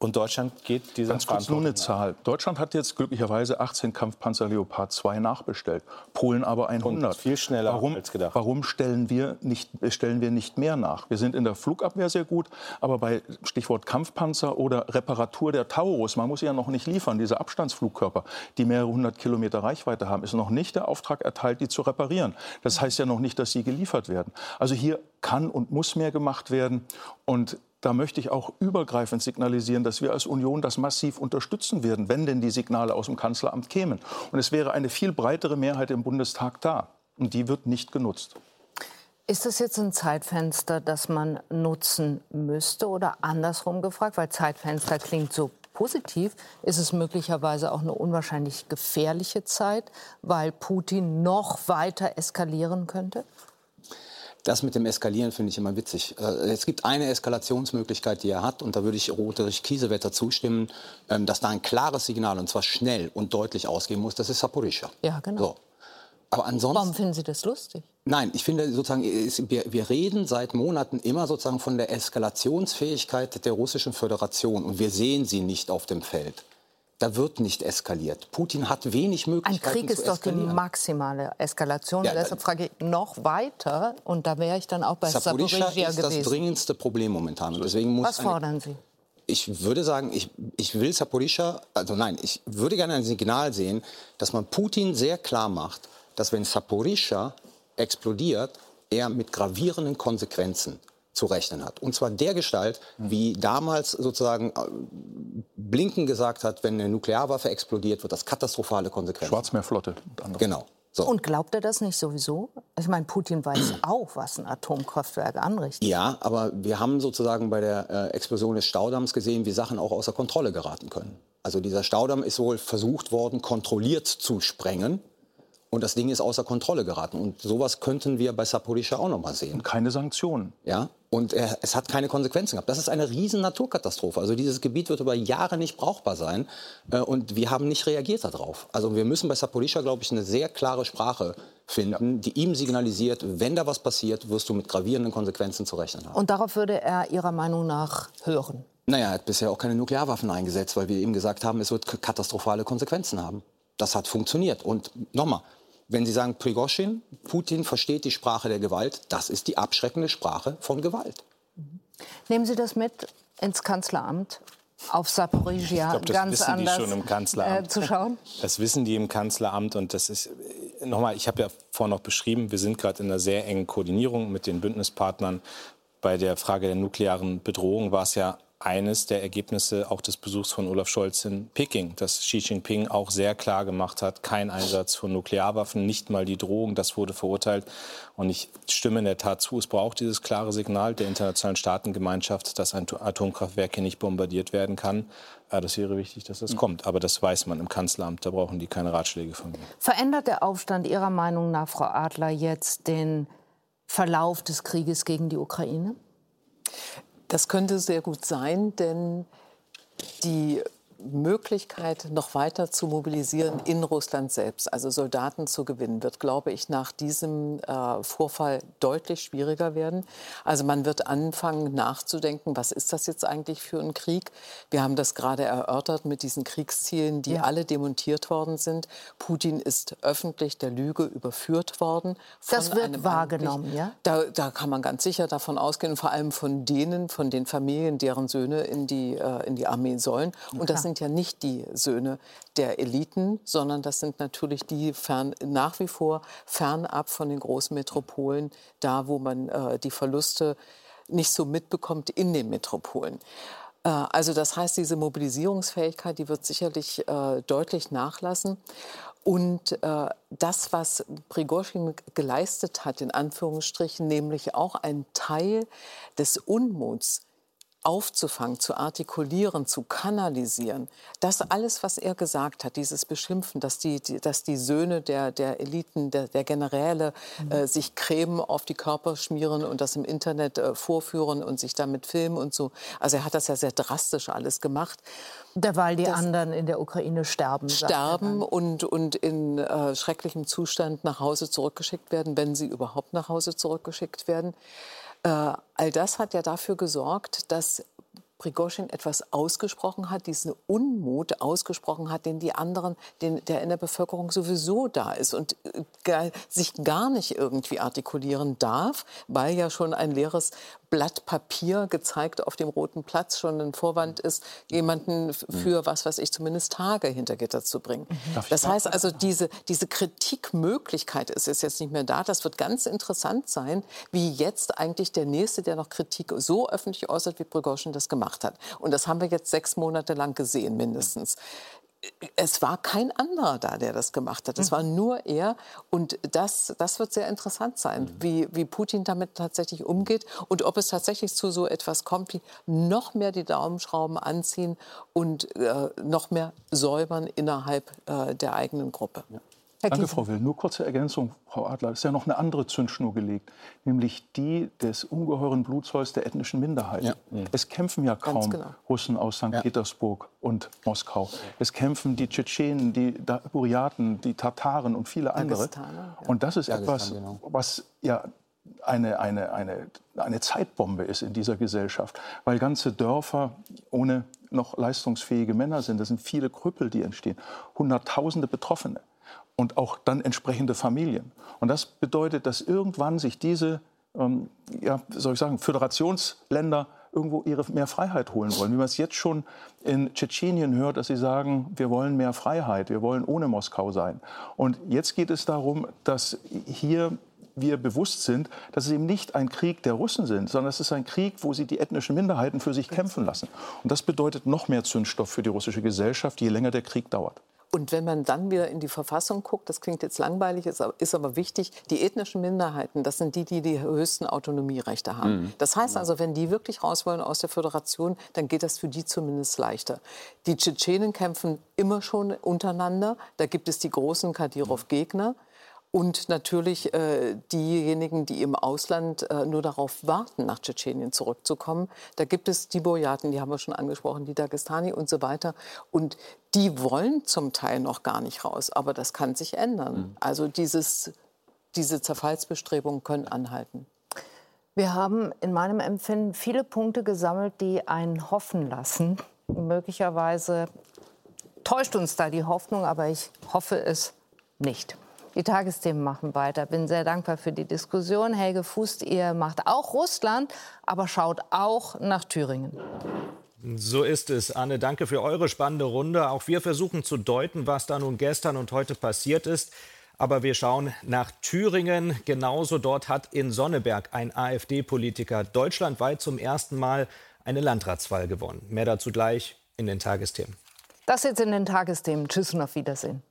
und Deutschland geht dieser Ganz kurz nur eine Zahl. Deutschland hat jetzt glücklicherweise 18 Kampfpanzer Leopard 2 nachbestellt. Polen aber 100. Und viel schneller warum, als gedacht. Warum stellen wir, nicht, stellen wir nicht mehr nach? Wir sind in der Flugabwehr sehr gut, aber bei Stichwort Kampfpanzer oder Reparatur der Taurus, man muss sie ja noch nicht liefern, diese Abstandsflugkörper, die mehrere hundert Kilometer Reichweite haben, ist noch nicht der Auftrag erteilt, die zu reparieren. Das heißt ja noch nicht, dass sie geliefert werden. Also hier kann und muss mehr gemacht werden. Und da möchte ich auch übergreifend signalisieren, dass wir als Union das massiv unterstützen werden, wenn denn die Signale aus dem Kanzleramt kämen. Und es wäre eine viel breitere Mehrheit im Bundestag da. Und die wird nicht genutzt. Ist das jetzt ein Zeitfenster, das man nutzen müsste oder andersrum gefragt? Weil Zeitfenster klingt so positiv, ist es möglicherweise auch eine unwahrscheinlich gefährliche Zeit, weil Putin noch weiter eskalieren könnte? Das mit dem Eskalieren finde ich immer witzig. Äh, es gibt eine Eskalationsmöglichkeit, die er hat, und da würde ich Roderich Kiesewetter zustimmen, ähm, dass da ein klares Signal, und zwar schnell und deutlich ausgehen muss, das ist Saporischschja. Ja, genau. So. Aber ansonsten. Warum finden Sie das lustig? Nein, ich finde sozusagen, wir, wir reden seit Monaten immer sozusagen von der Eskalationsfähigkeit der russischen Föderation und wir sehen sie nicht auf dem Feld. Da wird nicht eskaliert. Putin hat wenig Möglichkeiten Ein Krieg ist doch die maximale Eskalation. Ja, Deshalb frage ich noch weiter. Und da wäre ich dann auch bei Zaporizhia gewesen. ist das dringendste Problem momentan. Und deswegen muss Was fordern Sie? Ich würde sagen, ich, ich will Zaporizhia, also nein, ich würde gerne ein Signal sehen, dass man Putin sehr klar macht, dass wenn Zaporizhia explodiert, er mit gravierenden Konsequenzen zu rechnen hat. Und zwar der Gestalt, wie damals sozusagen äh, Blinken gesagt hat, wenn eine Nuklearwaffe explodiert, wird das katastrophale Konsequenzen. Schwarzmeerflotte. Genau. So. Und glaubt er das nicht sowieso? Ich meine, Putin weiß auch, was ein Atomkraftwerk anrichtet. Ja, aber wir haben sozusagen bei der äh, Explosion des Staudamms gesehen, wie Sachen auch außer Kontrolle geraten können. Also dieser Staudamm ist wohl versucht worden, kontrolliert zu sprengen. Und das Ding ist außer Kontrolle geraten. Und sowas könnten wir bei Saporischa auch noch mal sehen. Und keine Sanktionen. Ja. Und äh, es hat keine Konsequenzen gehabt. Das ist eine riesen Naturkatastrophe. Also dieses Gebiet wird über Jahre nicht brauchbar sein. Äh, und wir haben nicht reagiert darauf. Also wir müssen bei Saporischa, glaube ich, eine sehr klare Sprache finden, die ihm signalisiert, wenn da was passiert, wirst du mit gravierenden Konsequenzen zu rechnen haben. Und darauf würde er Ihrer Meinung nach hören? Naja, er hat bisher auch keine Nuklearwaffen eingesetzt, weil wir ihm gesagt haben, es wird katastrophale Konsequenzen haben. Das hat funktioniert. Und nochmal, wenn Sie sagen, Prigozhin, Putin versteht die Sprache der Gewalt, das ist die abschreckende Sprache von Gewalt. Nehmen Sie das mit ins Kanzleramt? Auf Saporizhia glaub, ganz anders äh, zu schauen? Das wissen die im Kanzleramt und das ist nochmal. Ich habe ja vorhin noch beschrieben, wir sind gerade in einer sehr engen Koordinierung mit den Bündnispartnern. Bei der Frage der nuklearen Bedrohung war es ja eines der Ergebnisse auch des Besuchs von Olaf Scholz in Peking, dass Xi Jinping auch sehr klar gemacht hat, kein Einsatz von Nuklearwaffen, nicht mal die Drohung, das wurde verurteilt. Und ich stimme in der Tat zu, es braucht dieses klare Signal der internationalen Staatengemeinschaft, dass ein Atomkraftwerk hier nicht bombardiert werden kann. Das wäre wichtig, dass das kommt. Aber das weiß man im Kanzleramt, da brauchen die keine Ratschläge von mir. Verändert der Aufstand Ihrer Meinung nach, Frau Adler, jetzt den Verlauf des Krieges gegen die Ukraine? Das könnte sehr gut sein, denn die Möglichkeit, noch weiter zu mobilisieren in Russland selbst, also Soldaten zu gewinnen, wird, glaube ich, nach diesem äh, Vorfall deutlich schwieriger werden. Also man wird anfangen nachzudenken, was ist das jetzt eigentlich für ein Krieg? Wir haben das gerade erörtert mit diesen Kriegszielen, die ja. alle demontiert worden sind. Putin ist öffentlich der Lüge überführt worden. das wird wahrgenommen, ja? Da, da, kann man ganz sicher davon ausgehen, vor allem von denen, von den Familien, deren Söhne in die, äh, in die Armee sollen. Und das sind ja nicht die Söhne der Eliten, sondern das sind natürlich die fern, nach wie vor fernab von den großen Metropolen, da wo man äh, die Verluste nicht so mitbekommt in den Metropolen. Äh, also das heißt, diese Mobilisierungsfähigkeit, die wird sicherlich äh, deutlich nachlassen. Und äh, das, was Prigozhin geleistet hat, in Anführungsstrichen, nämlich auch ein Teil des Unmuts, aufzufangen, zu artikulieren, zu kanalisieren. Das alles, was er gesagt hat, dieses Beschimpfen, dass die, dass die Söhne der, der Eliten, der, der Generäle mhm. äh, sich Creme auf die Körper schmieren und das im Internet äh, vorführen und sich damit filmen und so. Also er hat das ja sehr drastisch alles gemacht. Derweil die das anderen in der Ukraine sterben. Sterben und, und in äh, schrecklichem Zustand nach Hause zurückgeschickt werden, wenn sie überhaupt nach Hause zurückgeschickt werden. Äh, all das hat ja dafür gesorgt, dass Prigozhin etwas ausgesprochen hat, diesen Unmut ausgesprochen hat, den die anderen, den, der in der Bevölkerung sowieso da ist und äh, sich gar nicht irgendwie artikulieren darf, weil ja schon ein leeres Blatt Papier gezeigt auf dem Roten Platz schon ein Vorwand ist, jemanden für, was weiß ich, zumindest Tage hinter Gitter zu bringen. Mhm. Das heißt also, diese, diese Kritikmöglichkeit ist jetzt nicht mehr da. Das wird ganz interessant sein, wie jetzt eigentlich der Nächste, der noch Kritik so öffentlich äußert, wie Prigozhin das gemacht hat. Und das haben wir jetzt sechs Monate lang gesehen, mindestens es war kein anderer da, der das gemacht hat. Es war nur er. Und das, das wird sehr interessant sein, wie, wie Putin damit tatsächlich umgeht und ob es tatsächlich zu so etwas kommt, wie noch mehr die Daumenschrauben anziehen und äh, noch mehr säubern innerhalb äh, der eigenen Gruppe. Ja. Herr Danke, Frau Will. Nur kurze Ergänzung, Frau Adler. Es ist ja noch eine andere Zündschnur gelegt, nämlich die des ungeheuren Blutzeus der ethnischen Minderheiten. Ja. Mhm. Es kämpfen ja kaum genau. Russen aus St. Ja. Petersburg und Moskau. Es kämpfen die Tschetschenen, die Buryaten, die Tataren und viele andere. Ja. Und das ist etwas, genau. was ja eine, eine, eine, eine Zeitbombe ist in dieser Gesellschaft, weil ganze Dörfer ohne noch leistungsfähige Männer sind. Das sind viele Krüppel, die entstehen, Hunderttausende Betroffene und auch dann entsprechende Familien. Und das bedeutet, dass irgendwann sich diese, ähm, ja, soll ich sagen, Föderationsländer irgendwo ihre mehr Freiheit holen wollen. Wie man es jetzt schon in Tschetschenien hört, dass sie sagen, wir wollen mehr Freiheit, wir wollen ohne Moskau sein. Und jetzt geht es darum, dass hier wir bewusst sind, dass es eben nicht ein Krieg der Russen sind, sondern es ist ein Krieg, wo sie die ethnischen Minderheiten für sich kämpfen lassen. Und das bedeutet noch mehr Zündstoff für die russische Gesellschaft, je länger der Krieg dauert. Und wenn man dann wieder in die Verfassung guckt, das klingt jetzt langweilig, ist, ist aber wichtig, die ethnischen Minderheiten, das sind die, die die höchsten Autonomierechte haben. Mhm. Das heißt also, wenn die wirklich raus wollen aus der Föderation, dann geht das für die zumindest leichter. Die Tschetschenen kämpfen immer schon untereinander. Da gibt es die großen Kadyrov-Gegner. Und natürlich äh, diejenigen, die im Ausland äh, nur darauf warten, nach Tschetschenien zurückzukommen. Da gibt es die Boyaten, die haben wir schon angesprochen, die Dagestani und so weiter. Und die wollen zum Teil noch gar nicht raus. Aber das kann sich ändern. Mhm. Also dieses, diese Zerfallsbestrebungen können anhalten. Wir haben in meinem Empfinden viele Punkte gesammelt, die einen hoffen lassen. Möglicherweise täuscht uns da die Hoffnung, aber ich hoffe es nicht. Die Tagesthemen machen weiter. Bin sehr dankbar für die Diskussion. Helge Fußt, ihr macht auch Russland, aber schaut auch nach Thüringen. So ist es. Anne, danke für eure spannende Runde. Auch wir versuchen zu deuten, was da nun gestern und heute passiert ist. Aber wir schauen nach Thüringen. Genauso dort hat in Sonneberg ein AfD-Politiker deutschlandweit zum ersten Mal eine Landratswahl gewonnen. Mehr dazu gleich in den Tagesthemen. Das jetzt in den Tagesthemen. Tschüss und auf Wiedersehen.